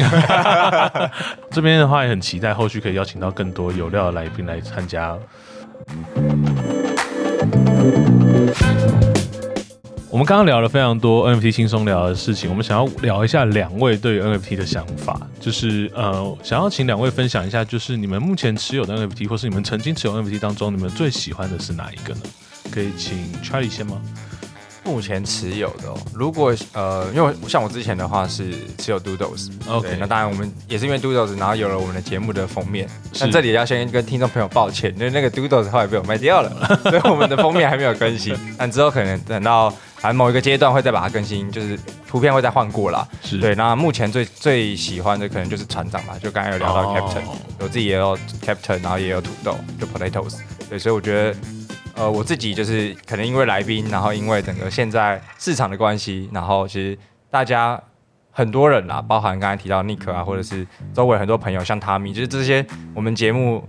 这边的话也很期待后续可以邀请到更多有料的来宾来参加。我们刚刚聊了非常多 NFT 轻松聊的事情，我们想要聊一下两位对于 NFT 的想法，就是呃，想要请两位分享一下，就是你们目前持有的 NFT，或是你们曾经持有 NFT 当中，你们最喜欢的是哪一个呢？可以请 Charlie 先吗？目前持有的、哦，如果呃，因为像我之前的话是持有 Doodles，OK 对那当然我们也是因为 Doodles，然后有了我们的节目的封面。是但这里要先跟听众朋友抱歉，因为那个 Doodles 后来被我卖掉了，所以我们的封面还没有更新。但之后可能等到反正某一个阶段会再把它更新，就是图片会再换过啦。是对，那目前最最喜欢的可能就是船长吧，就刚才有聊到 Captain，、哦我自己也有 Captain，然后也有土豆，就 Potatoes。对，所以我觉得，呃，我自己就是可能因为来宾，然后因为整个现在市场的关系，然后其实大家很多人啦，包含刚才提到 Nick 啊，或者是周围很多朋友，像 Tommy，就是这些我们节目。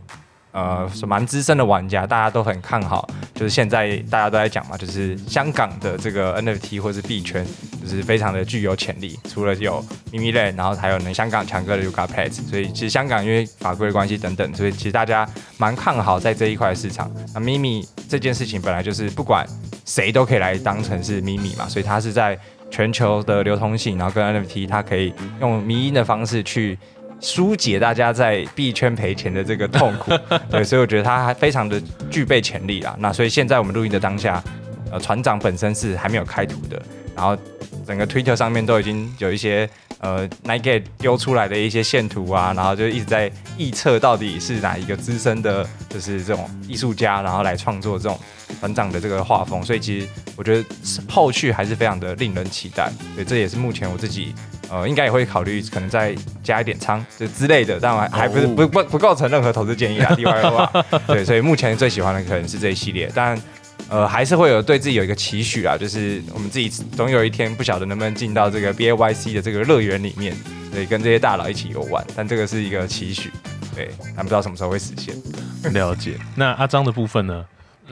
呃，是蛮资深的玩家，大家都很看好。就是现在大家都在讲嘛，就是香港的这个 NFT 或是币圈，就是非常的具有潜力。除了有咪咪类，然后还有呢香港强哥的 Yuga Plate，所以其实香港因为法规的关系等等，所以其实大家蛮看好在这一块市场。那咪咪这件事情本来就是不管谁都可以来当成是咪咪嘛，所以它是在全球的流通性，然后跟 NFT 它可以用迷音的方式去。疏解大家在币圈赔钱的这个痛苦，对，所以我觉得它还非常的具备潜力啦。那所以现在我们录音的当下，呃，船长本身是还没有开图的，然后整个 Twitter 上面都已经有一些呃 Nike 丢出来的一些线图啊，然后就一直在臆测到底是哪一个资深的，就是这种艺术家，然后来创作这种船长的这个画风。所以其实我觉得后续还是非常的令人期待，对，这也是目前我自己呃，应该也会考虑可能再加一点仓就之类的，但我还还不是哦不不不构成任何投资建议啊。例外的话，对，所以目前最喜欢的可能是这一系列，但呃还是会有对自己有一个期许啊，就是我们自己总有一天不晓得能不能进到这个 B A Y C 的这个乐园里面，对，跟这些大佬一起游玩，但这个是一个期许，对，但不知道什么时候会实现。了解。那阿张的部分呢？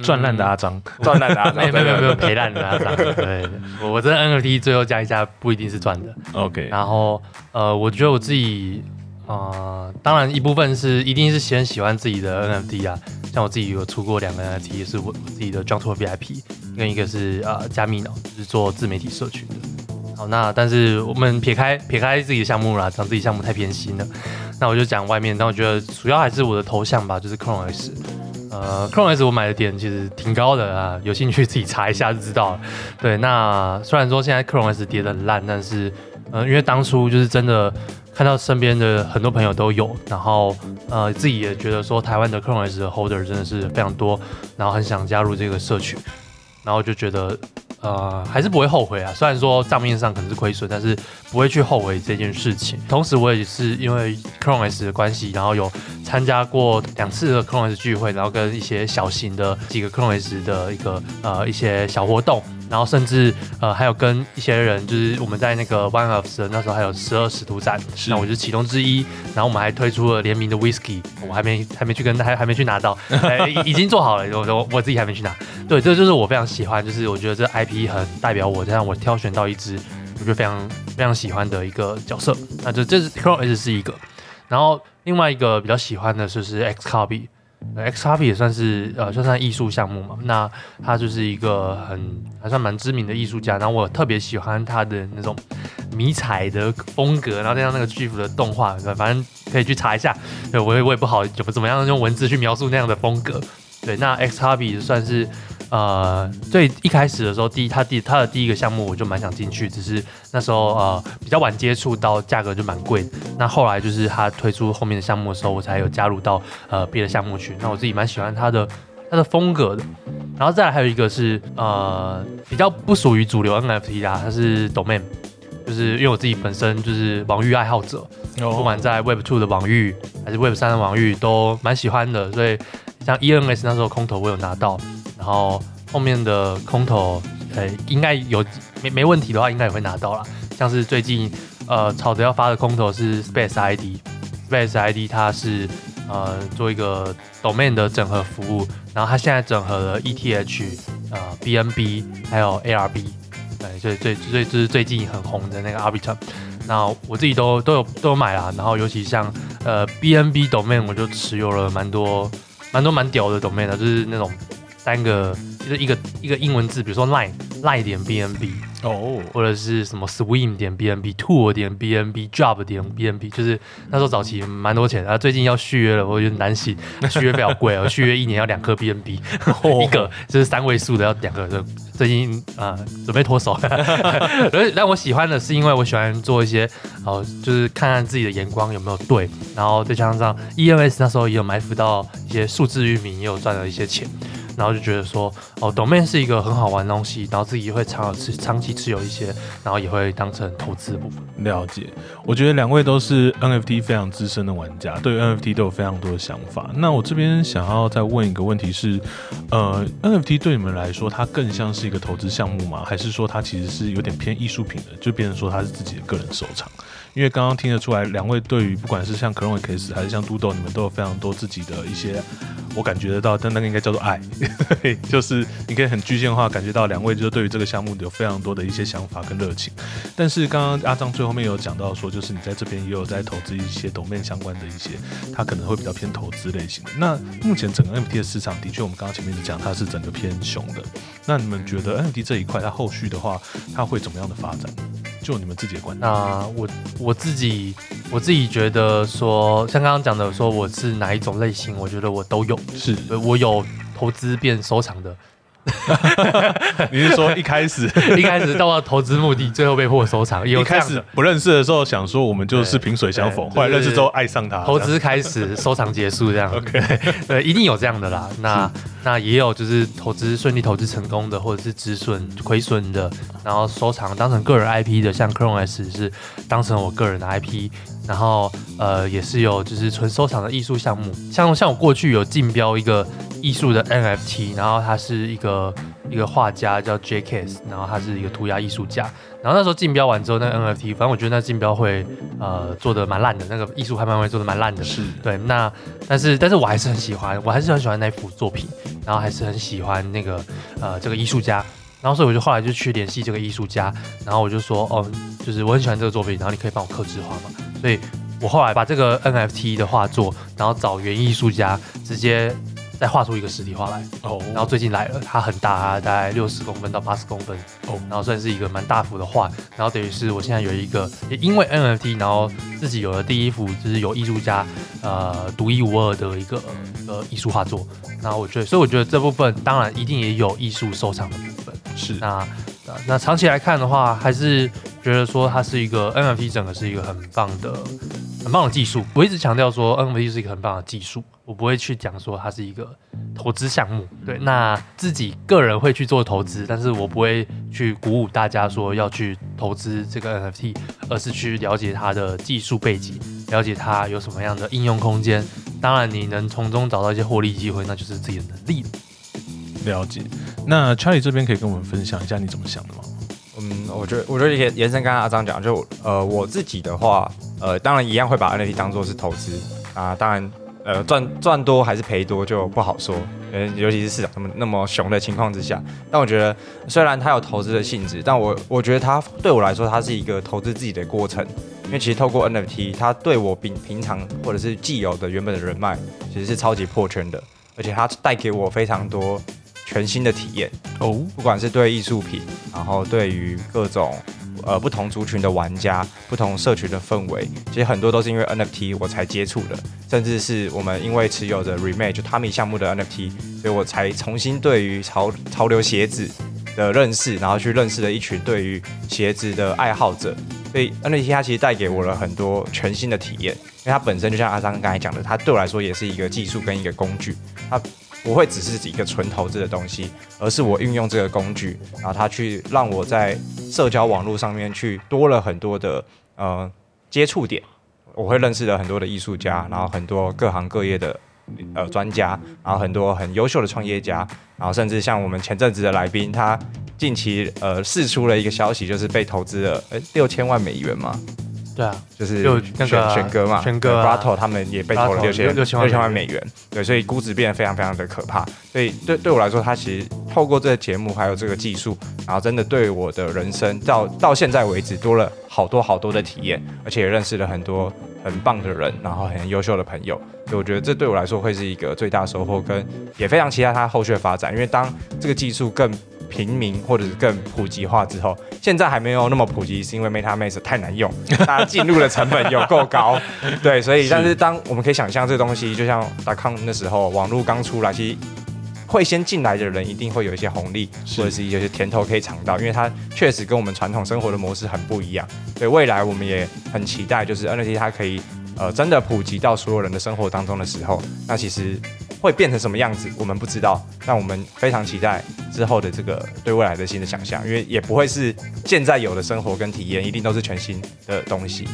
赚烂的阿张，赚烂的阿，没有没有没有没有对赔烂的啊，这 样对对，我我这 NFT 最后加一加不一定是赚的。OK，然后呃，我觉得我自己呃，当然一部分是一定是先喜欢自己的 NFT 啊，像我自己有出过两个 NFT，是我我自己的 Jump to VIP，跟一个是呃加密脑，就是做自媒体社群的。好，那但是我们撇开撇开自己的项目啦，讲自己项目太偏心了，那我就讲外面。但我觉得主要还是我的头像吧，就是 Chrome S。呃，Chrome S 我买的点其实挺高的啊，有兴趣自己查一下就知道了。对，那虽然说现在 Chrome S 跌得很烂，但是呃，因为当初就是真的看到身边的很多朋友都有，然后呃自己也觉得说台湾的 Chrome S 的 holder 真的是非常多，然后很想加入这个社群，然后就觉得呃还是不会后悔啊。虽然说账面上可能是亏损，但是不会去后悔这件事情。同时我也是因为 Chrome S 的关系，然后有参加过两次的 Chrome S 聚会，然后跟一些小型的几个 Chrome S 的一个呃一些小活动。然后甚至呃还有跟一些人，就是我们在那个 One of 的那时候还有十二使徒展，那我就是其中之一。然后我们还推出了联名的 Whisky，我还没还没去跟还还没去拿到，哎已已经做好了，我我我自己还没去拿。对，这就是我非常喜欢，就是我觉得这 IP 很代表我，这样我挑选到一支我觉得非常非常喜欢的一个角色。那就这是 Chrome S 是一个，然后另外一个比较喜欢的就是 X Copy。X 品也算是呃算算艺术项目嘛，那他就是一个很还算蛮知名的艺术家，然后我特别喜欢他的那种迷彩的风格，然后加上那个巨幅的动画，反正可以去查一下。对我也我也不好怎么怎么样用文字去描述那样的风格。对，那 xrb 算是呃最一开始的时候，第一他第他的第一个项目我就蛮想进去，只是那时候呃比较晚接触到，价格就蛮贵。那后来就是他推出后面的项目的时候，我才有加入到呃别的项目去。那我自己蛮喜欢他的他的风格的。然后再来还有一个是呃比较不属于主流 NFT 啦，它是 Domain。就是因为我自己本身就是网域爱好者，不管在 Web Two 的网域还是 Web 三的网域都蛮喜欢的，所以像 ENS 那时候空投我有拿到，然后后面的空投，呃，应该有没没问题的话，应该也会拿到啦。像是最近呃吵着要发的空投是 Space ID，Space ID 它是呃做一个 domain 的整合服务，然后它现在整合了 ETH、呃 BNB 还有 ARB，对，所以最最就是最近很红的那个 Arbitrum。那我自己都都有都有买啦，然后尤其像呃 BNB domain 我就持有了蛮多蛮多蛮屌的 domain 的，就是那种单个就是一个一个英文字，比如说 line line 点 BNB，哦，或者是什么 swim 点 BNB、tour 点 BNB、job 点 BNB，就是那时候早期蛮多钱，然后最近要续约了，我有点担心，续约比较贵哦，续约一年要两颗 BNB，一个就是三位数的要两个，就最近啊、呃准备脱手。而但我喜欢的是因为我喜欢做一些哦，就是看看自己的眼光有没有对，然后再加上 EMS 那时候也有埋伏到一些数字域名，也有赚了一些钱。然后就觉得说，哦，domain 是一个很好玩的东西，然后自己会长持长期持有一些，然后也会当成投资部分。了解，我觉得两位都是 NFT 非常资深的玩家，对 NFT 都有非常多的想法。那我这边想要再问一个问题是，呃，NFT 对你们来说，它更像是一个投资项目吗？还是说它其实是有点偏艺术品的，就变成说它是自己的个人收藏？因为刚刚听得出来，两位对于不管是像 c r o n Case 还是像 DoDo，你们都有非常多自己的一些，我感觉得到，但那个应该叫做爱，就是你可以很具象化感觉到两位就是对于这个项目有非常多的一些想法跟热情。但是刚刚阿张最后面有讲到说，就是你在这边也有在投资一些 DoDo 相关的一些，它可能会比较偏投资类型的。那目前整个 NFT 的市场的确，我们刚刚前面讲它是整个偏熊的。那你们觉得 NFT 这一块它后续的话，它会怎么样的发展？就你们自己的观点。那我我自己我自己觉得说，像刚刚讲的说我是哪一种类型，我觉得我都有。是我有投资变收藏的，你是说一开始 一开始到了投资目的，最后被迫收藏，有一开。始不认识的时候想说我们就是萍水相逢，对后来认识之后爱上他，投资开始，收藏结束，这样 OK 对，一定有这样的啦。那那也有就是投资顺利投资成功的，或者是止损亏损的，然后收藏当成个人 IP 的，像 Chrome S 是当成我个人的 IP，然后呃也是有就是纯收藏的艺术项目，像像我过去有竞标一个艺术的 NFT，然后他是一个一个画家叫 J.K.S，然后他是一个涂鸦艺术家，然后那时候竞标完之后，那个 NFT，反正我觉得那竞标会呃做的蛮烂的，那个艺术拍卖会做的蛮烂的，是。对，那但是但是我还是很喜欢，我还是很喜欢那幅作品，然后还是很喜欢那个呃这个艺术家，然后所以我就后来就去联系这个艺术家，然后我就说哦，就是我很喜欢这个作品，然后你可以帮我刻制化嘛，所以我后来把这个 NFT 的画作，然后找原艺术家直接再画出一个实体画来，哦，然后最近来了，它很大，它大概六十公分到八十公分，哦。然后算是一个蛮大幅的画，然后等于是我现在有一个，也因为 NFT，然后自己有了第一幅就是有艺术家呃独一无二的一个呃艺术画作，那我觉得，所以我觉得这部分当然一定也有艺术收藏的部分，是。那那那长期来看的话，还是觉得说它是一个 NFT 整个是一个很棒的很棒的技术。我一直强调说 NFT 是一个很棒的技术，我不会去讲说它是一个投资项目。对，那自己个人会去做投资，但是我不会去鼓舞大家说要去投资这个 NFT，而是去了解它的技术背景，了解它有什么样的应用空间。当然，你能从中找到一些获利机会，那就是自己的能力了。了解。那 Charlie 这边可以跟我们分享一下你怎么想的吗？嗯，我觉得我觉得延延伸刚刚阿张讲，就呃我自己的话，呃当然一样会把 NFT 当做是投资啊，当然呃赚赚多还是赔多就不好说，呃尤其是市场那么那么熊的情况之下，但我觉得虽然它有投资的性质，但我我觉得它对我来说它是一个投资自己的过程，因为其实透过 NFT，它对我平平常或者是既有的原本的人脉其实是超级破圈的，而且它带给我非常多全新的体验。哦，不管是对艺术品，然后对于各种呃不同族群的玩家、不同社群的氛围，其实很多都是因为 NFT 我才接触的，甚至是我们因为持有的 Remake 就 Tommy 项目的 NFT，所以我才重新对于潮潮流鞋子的认识，然后去认识了一群对于鞋子的爱好者。所以 NFT 它其实带给我了很多全新的体验，因为它本身就像阿张刚才讲的，它对我来说也是一个技术跟一个工具，它不会只是一个纯投资的东西，而是我运用这个工具，然后它去让我在社交网络上面去多了很多的呃接触点，我会认识了很多的艺术家，然后很多各行各业的呃专家，然后很多很优秀的创业家，然后甚至像我们前阵子的来宾，他近期呃释出了一个消息，就是被投资了呃六千万美元嘛，对啊，就是就那个选选歌嘛，选哥啊 b r a t o 他们也被投了六千六千万万美元，对，所以估值变得非常非常的可怕。所以对对我来说，它其实透过这个节目还有这个技术，然后真的对我的人生到到现在为止多了好多好多的体验，而且也认识了很多很棒的人，然后很优秀的朋友。所以我觉得这对我来说会是一个最大收获，跟也非常期待它后续的发展，因为当这个技术更平民或者是更普及化之后，现在还没有那么普及，是因为 MetaMask 太难用，大家进入的成本有够高，对，所以但是当我们可以想象这个东西，就像达康那时候网络刚出来，其实会先进来的人一定会有一些红利，或者是有些甜头可以尝到，因为它确实跟我们传统生活的模式很不一样。对未来我们也很期待，就是 NFT 它可以呃真的普及到所有人的生活当中的时候，那其实会变成什么样子，我们不知道，但我们非常期待之后的这个对未来的新的想象，因为也不会是现在有的生活跟体验，一定都是全新的东西。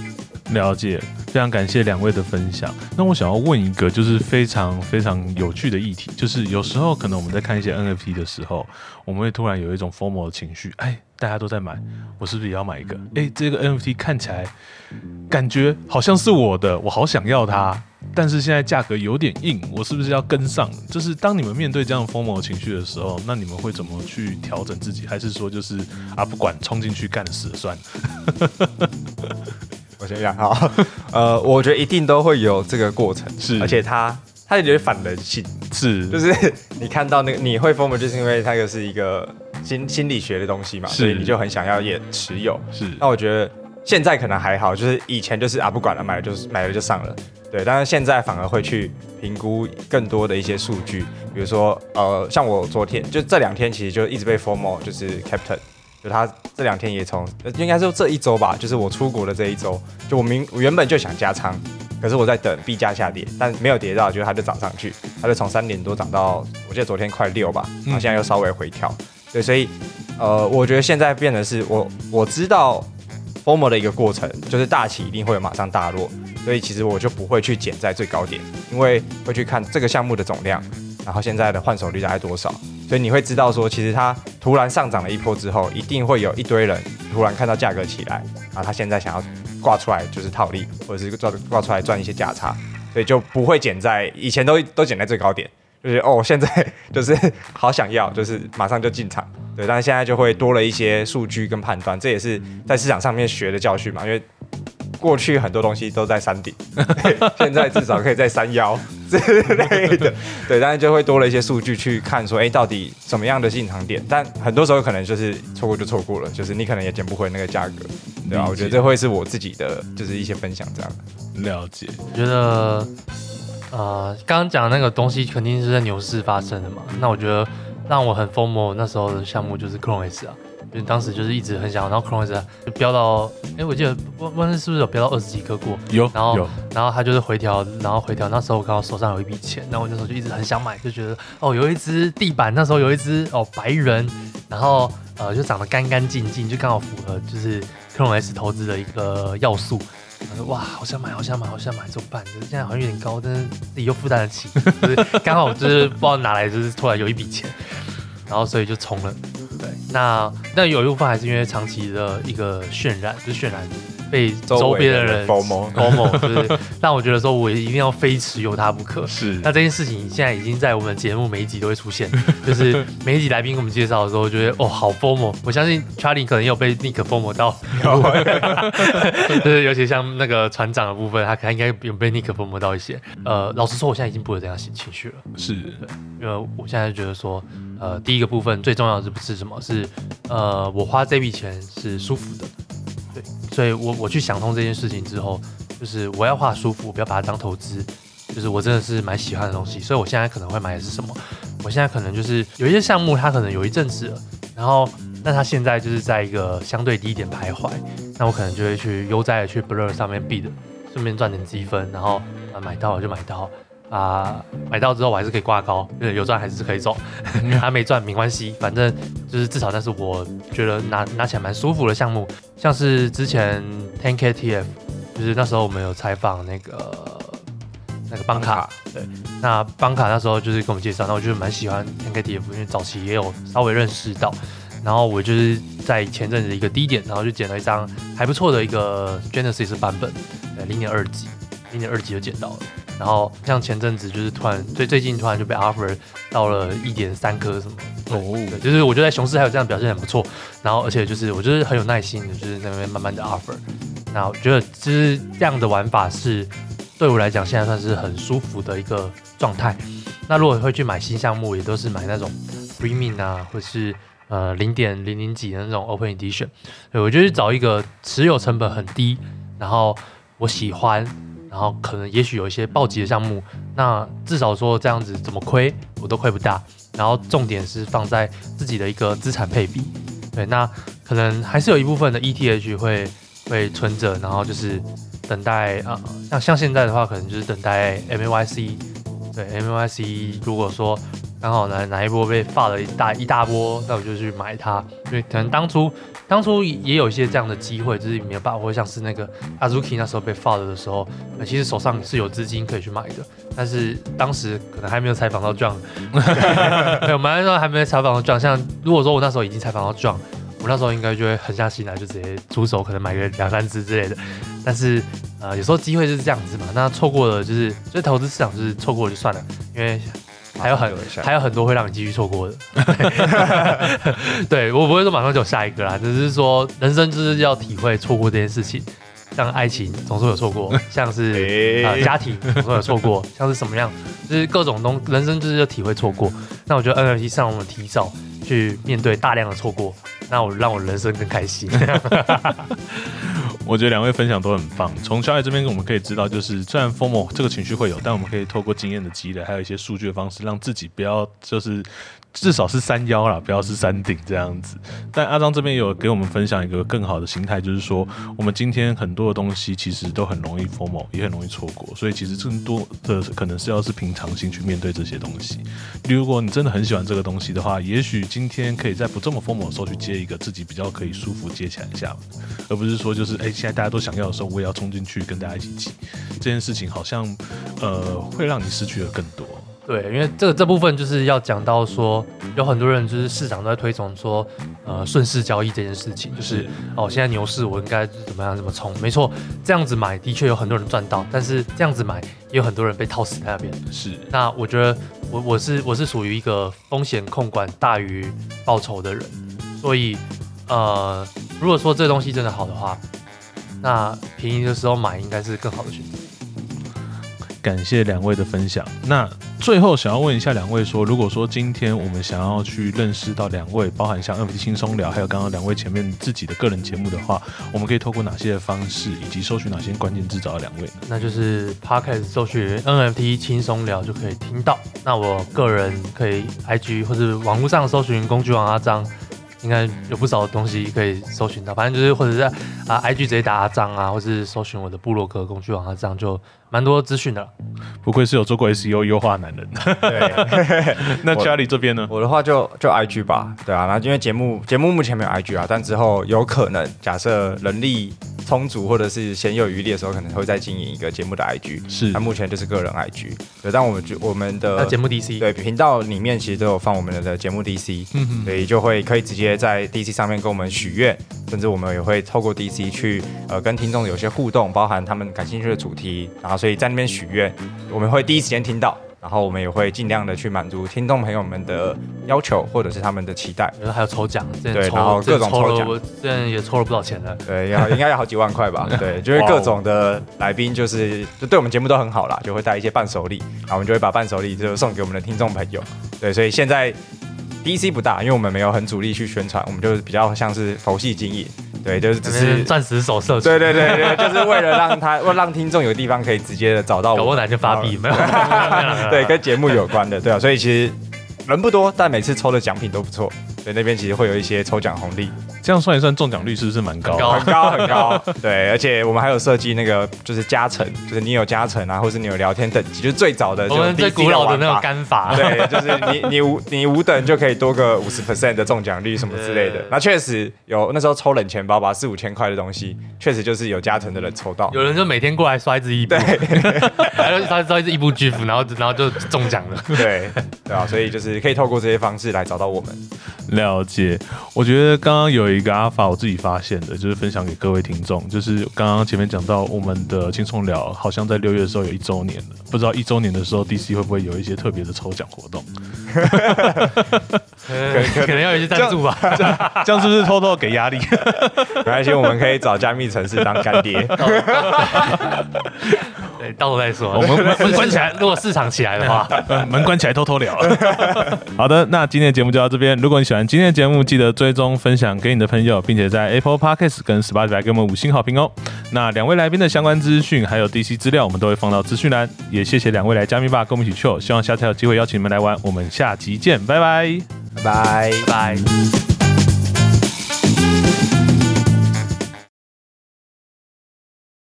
了解，非常感谢两位的分享。那我想要问一个，就是非常非常有趣的议题，就是有时候可能我们在看一些 NFT 的时候，我们会突然有一种 FOMO 的情绪，哎，大家都在买，我是不是也要买一个？哎，这个 NFT 看起来感觉好像是我的，我好想要它，但是现在价格有点硬，我是不是要跟上？就是当你们面对这样 FOMO 的情绪的时候，那你们会怎么去调整自己？还是说就是啊，不管冲进去干死了算了？我先讲哈，呃，我觉得一定都会有这个过程，是而且它它有点反人性，是，就是你看到那个你会疯的，就是因为它个是一个心心理学的东西嘛，所以你就很想要也持有。是。那我觉得现在可能还好，就是以前就是啊不管了，买了就是买了就上了，对，但是现在反而会去评估更多的一些数据，比如说呃，像我昨天就这两天其实就一直被 formal 就是 captain，就他这两天也从呃应该说这一周吧，就是我出国的这一周，就我明我原本就想加仓，可是我在等币价下跌，但没有跌到，就是它就涨上去，它就从三点多涨到我记得昨天快六吧，然后现在又稍微回调，对，所以呃，我觉得现在变的是我我知道 formal 的一个过程，就是大起一定会有马上大落。所以其实我就不会去减在最高点，因为会去看这个项目的总量，然后现在的换手率大概多少，所以你会知道说，其实它突然上涨了一波之后，一定会有一堆人突然看到价格起来，然后他现在想要挂出来就是套利，或者是挂挂出来赚一些价差，所以就不会减在以前都都减在最高点，就是哦现在就是好想要，就是马上就进场，对，但是现在就会多了一些数据跟判断，这也是在市场上面学的教训嘛，因为。过去很多东西都在山顶，现在至少可以在山腰 之类的，对，但是就会多了一些数据去看，说，哎，到底什么样的进场点？但很多时候可能就是错过就错过了，就是你可能也捡不回那个价格，对吧？我觉得这会是我自己的，就是一些分享这样。了解，我觉得，呃，刚刚讲的那个东西肯定是在牛市发生的嘛。那我觉得让我很疯魔那时候的项目就是 Chrome S 啊。就当时就是一直很想，然后 c r o n e 就飙到，哎，我记得温温是不是有飙到二十几颗过？有，然后然后他就是回调，然后回调。那时候我刚好手上有一笔钱，然后我那时候就一直很想买，就觉得哦，有一只地板，那时候有一只哦白人，然后呃就长得干干净净，就刚好符合就是 c r o n S 投资的一个要素。我说哇，好想买，好想买，好想买，怎么办？就是现在好像有点高，但是自己又负担得起，就是刚好就是不知道哪来，就是突然有一笔钱，然后所以就冲了。对，那那有一部分还是因为长期的一个渲染，就是渲染被周边的人某某某某，就是让我觉得说我一定要非持有它不可。是，那这件事情现在已经在我们节目每一集都会出现，就是每一集来宾给我们介绍的时候，觉得哦好疯魔，我相信 Charlie 可能有被 Nick 疯魔到，就是尤其像那个船长的部分，他可能应该有被 Nick 疯魔到一些。呃，老实说，我现在已经不会这样情情绪了。是，对，因为我现在觉得说。呃，第一个部分最重要的是是什么？是呃，我花这笔钱是舒服的，对，所以我我去想通这件事情之后，就是我要画舒服，不要把它当投资，就是我真的是蛮喜欢的东西，所以我现在可能会买的是什么？我现在可能就是有一些项目，它可能有一阵子了，然后那它现在就是在一个相对低点徘徊，那我可能就会去悠哉的去 Blur 上面 bid，顺便赚点积分，然后啊买到了就买到。啊，买到之后我还是可以挂高，有赚还是可以走，还没赚没关系，反正就是至少那是我觉得拿拿起来蛮舒服的项目，像是之前 Ten K T F，就是那时候我们有采访那个那个邦卡，对，那邦卡那时候就是跟我们介绍，那我就是蛮喜欢 Ten K T F，因为早期也有稍微认识到，然后我就是在前阵子一个低点，然后就捡了一张还不错的一个 Genesis 版本，对，零点二级零点二级就捡到了。然后像前阵子就是突然最最近突然就被 offer 到了一点三颗什么哦，对，就是我觉得在熊市还有这样表现很不错。然后而且就是我觉得很有耐心的，就是那边慢慢的 offer。那我觉得就是这样的玩法是对我来讲现在算是很舒服的一个状态。那如果会去买新项目，也都是买那种 premium 啊，或是呃零点零零几的那种 open edition。对我就去找一个持有成本很低，然后我喜欢。然后可能也许有一些暴击的项目，那至少说这样子怎么亏我都亏不大。然后重点是放在自己的一个资产配比，对，那可能还是有一部分的 ETH 会会存着，然后就是等待啊，像像现在的话，可能就是等待 MYC，对 MYC 如果说。刚好哪哪一波被发了一大一大波，那我就去买它。因为可能当初当初也有一些这样的机会，就是没有把握，像是那个 Azuki 那时候被发了的时候，其实手上是有资金可以去买的。但是当时可能还没有采访到 John，没有，买的时候还没有采访到 John。像如果说我那时候已经采访到 John，我那时候应该就会狠下心来，就直接出手，可能买个两三只之类的。但是呃，有时候机会就是这样子嘛，那错过了就是，所以投资市场就是错过了就算了，因为。还有很还有很多会让你继续错过的，对我不会说马上就有下一个啦，只是说人生就是要体会错过这件事情，像爱情总是有错过，像是啊家庭总是有错过，像是什么样，就是各种东人生就是要体会错过。那我觉得 NFT 上我们提早去面对大量的错过，那我让我人生更开心。我觉得两位分享都很棒。从小野这边我们可以知道，就是虽然 formal 这个情绪会有，但我们可以透过经验的积累，还有一些数据的方式，让自己不要就是至少是山腰啦，不要是山顶这样子。但阿张这边有给我们分享一个更好的心态，就是说我们今天很多的东西其实都很容易 formal，也很容易错过，所以其实更多的可能是要是平常心去面对这些东西。如果你真的很喜欢这个东西的话，也许今天可以在不这么 formal 的时候去接一个自己比较可以舒服接起来一下，而不是说就是哎、现在大家都想要的时候，我也要冲进去跟大家一起挤，这件事情好像呃会让你失去的更多。对，因为这个这部分就是要讲到说，有很多人就是市场都在推崇说，呃，顺势交易这件事情，就是哦，现在牛市我应该怎么样怎么冲？没错，这样子买的确有很多人赚到，但是这样子买也有很多人被套死在那边。是，那我觉得我我是我是属于一个风险控管大于报酬的人，所以呃，如果说这东西真的好的话，那便宜的时候买应该是更好的选择。感谢两位的分享。那最后想要问一下两位说，如果说今天我们想要去认识到两位，包含像 NFT 轻松聊，还有刚刚两位前面自己的个人节目的话，我们可以透过哪些方式，以及搜寻哪些关键字找到两位呢？那就是 Podcast 搜寻 NFT 轻松聊就可以听到。那我个人可以 IG 或者网络上搜寻工具王阿张，应该有不少的东西可以搜寻到。反正就是或者是啊 IG 直接打阿张啊，或是搜寻我的部落格工具王阿张，就蛮多资讯的。不愧是有做过 SEO 优化男人。对，那 Charlie 这边呢？我的话就就 IG 吧，对啊，那因为节目节目目前没有 IG 啊，但之后有可能假设人力充足或者是闲有余力的时候，可能会再经营一个节目的 IG。是那目前就是个人 IG，对，但我们就我们的节目 DC 对频道里面其实都有放我们的节目 DC，嗯哼所以就会可以直接在 DC 上面跟我们许愿，甚至我们也会透过 DC 去呃跟听众有些互动，包含他们感兴趣的主题，然后所以在那边许愿，我们会第一时间听到，然后我们也会尽量的去满足听众朋友们的要求或者是他们的期待。然后还有抽奖，对然后各种抽奖我之前也抽了不少钱了。对，要应该要好几万块吧？对，就是各种的来宾，就是就对我们节目都很好啦，就会带一些伴手礼，然后我们就会把伴手礼就送给我们的听众朋友。对，所以现在 DC 不大，因为我们没有很主力去宣传，我们就是比较像是佛系经营。对，就是只是。钻石手社群，对对对对，就是为了让他，为了让听众有地方可以直接的找到我，搞不难就发币，没有 对，跟节目有关的，对啊，所以其实人不多，但每次抽的奖品都不错，所以那边其实会有一些抽奖红利。这样算一算，中奖率是不是蛮高？高很高很高，对，而且我们还有设计那个就是加成，就是你有加成啊，或是你有聊天等级，就是最早的就我们最古老的那种。干法，对，就是你你五 你五等就可以多个五十 percent 的中奖率什么之类的。那确实有那时候抽冷钱包吧，四五千块的东西，确实就是有加成的人抽到。有人就每天过来刷一支伊布，然后刷刷一支伊布 GIF，然后然后就中奖了。对对啊，所以就是可以透过这些方式来找到我们。了解，我觉得刚刚有一个阿法，我自己发现的，就是分享给各位听众，就是刚刚前面讲到我们的轻松聊，好像在六月的时候有一周年了，不知道一周年的时候 DC 会不会有一些特别的抽奖活动？呃可能要有一些赞助吧。这样是不是偷偷给压力？没关系，我们可以找加密城市当干爹。对，到时候再说。我们关起来，如果市场起来的话，呃门关起来偷偷聊。好的，那今天的节目就到这边。如果你喜欢今天的节目，记得追踪分享给你的朋友，并且在 Apple Podcast 跟 Spotify 给我们五星好评哦。那两位来宾的相关资讯还有 DC 资料，我们都会放到资讯栏。也谢谢两位来加密吧，跟我们一起 chill。希望下次还有机会邀请你们来玩。我们下集见，拜。拜拜。拜。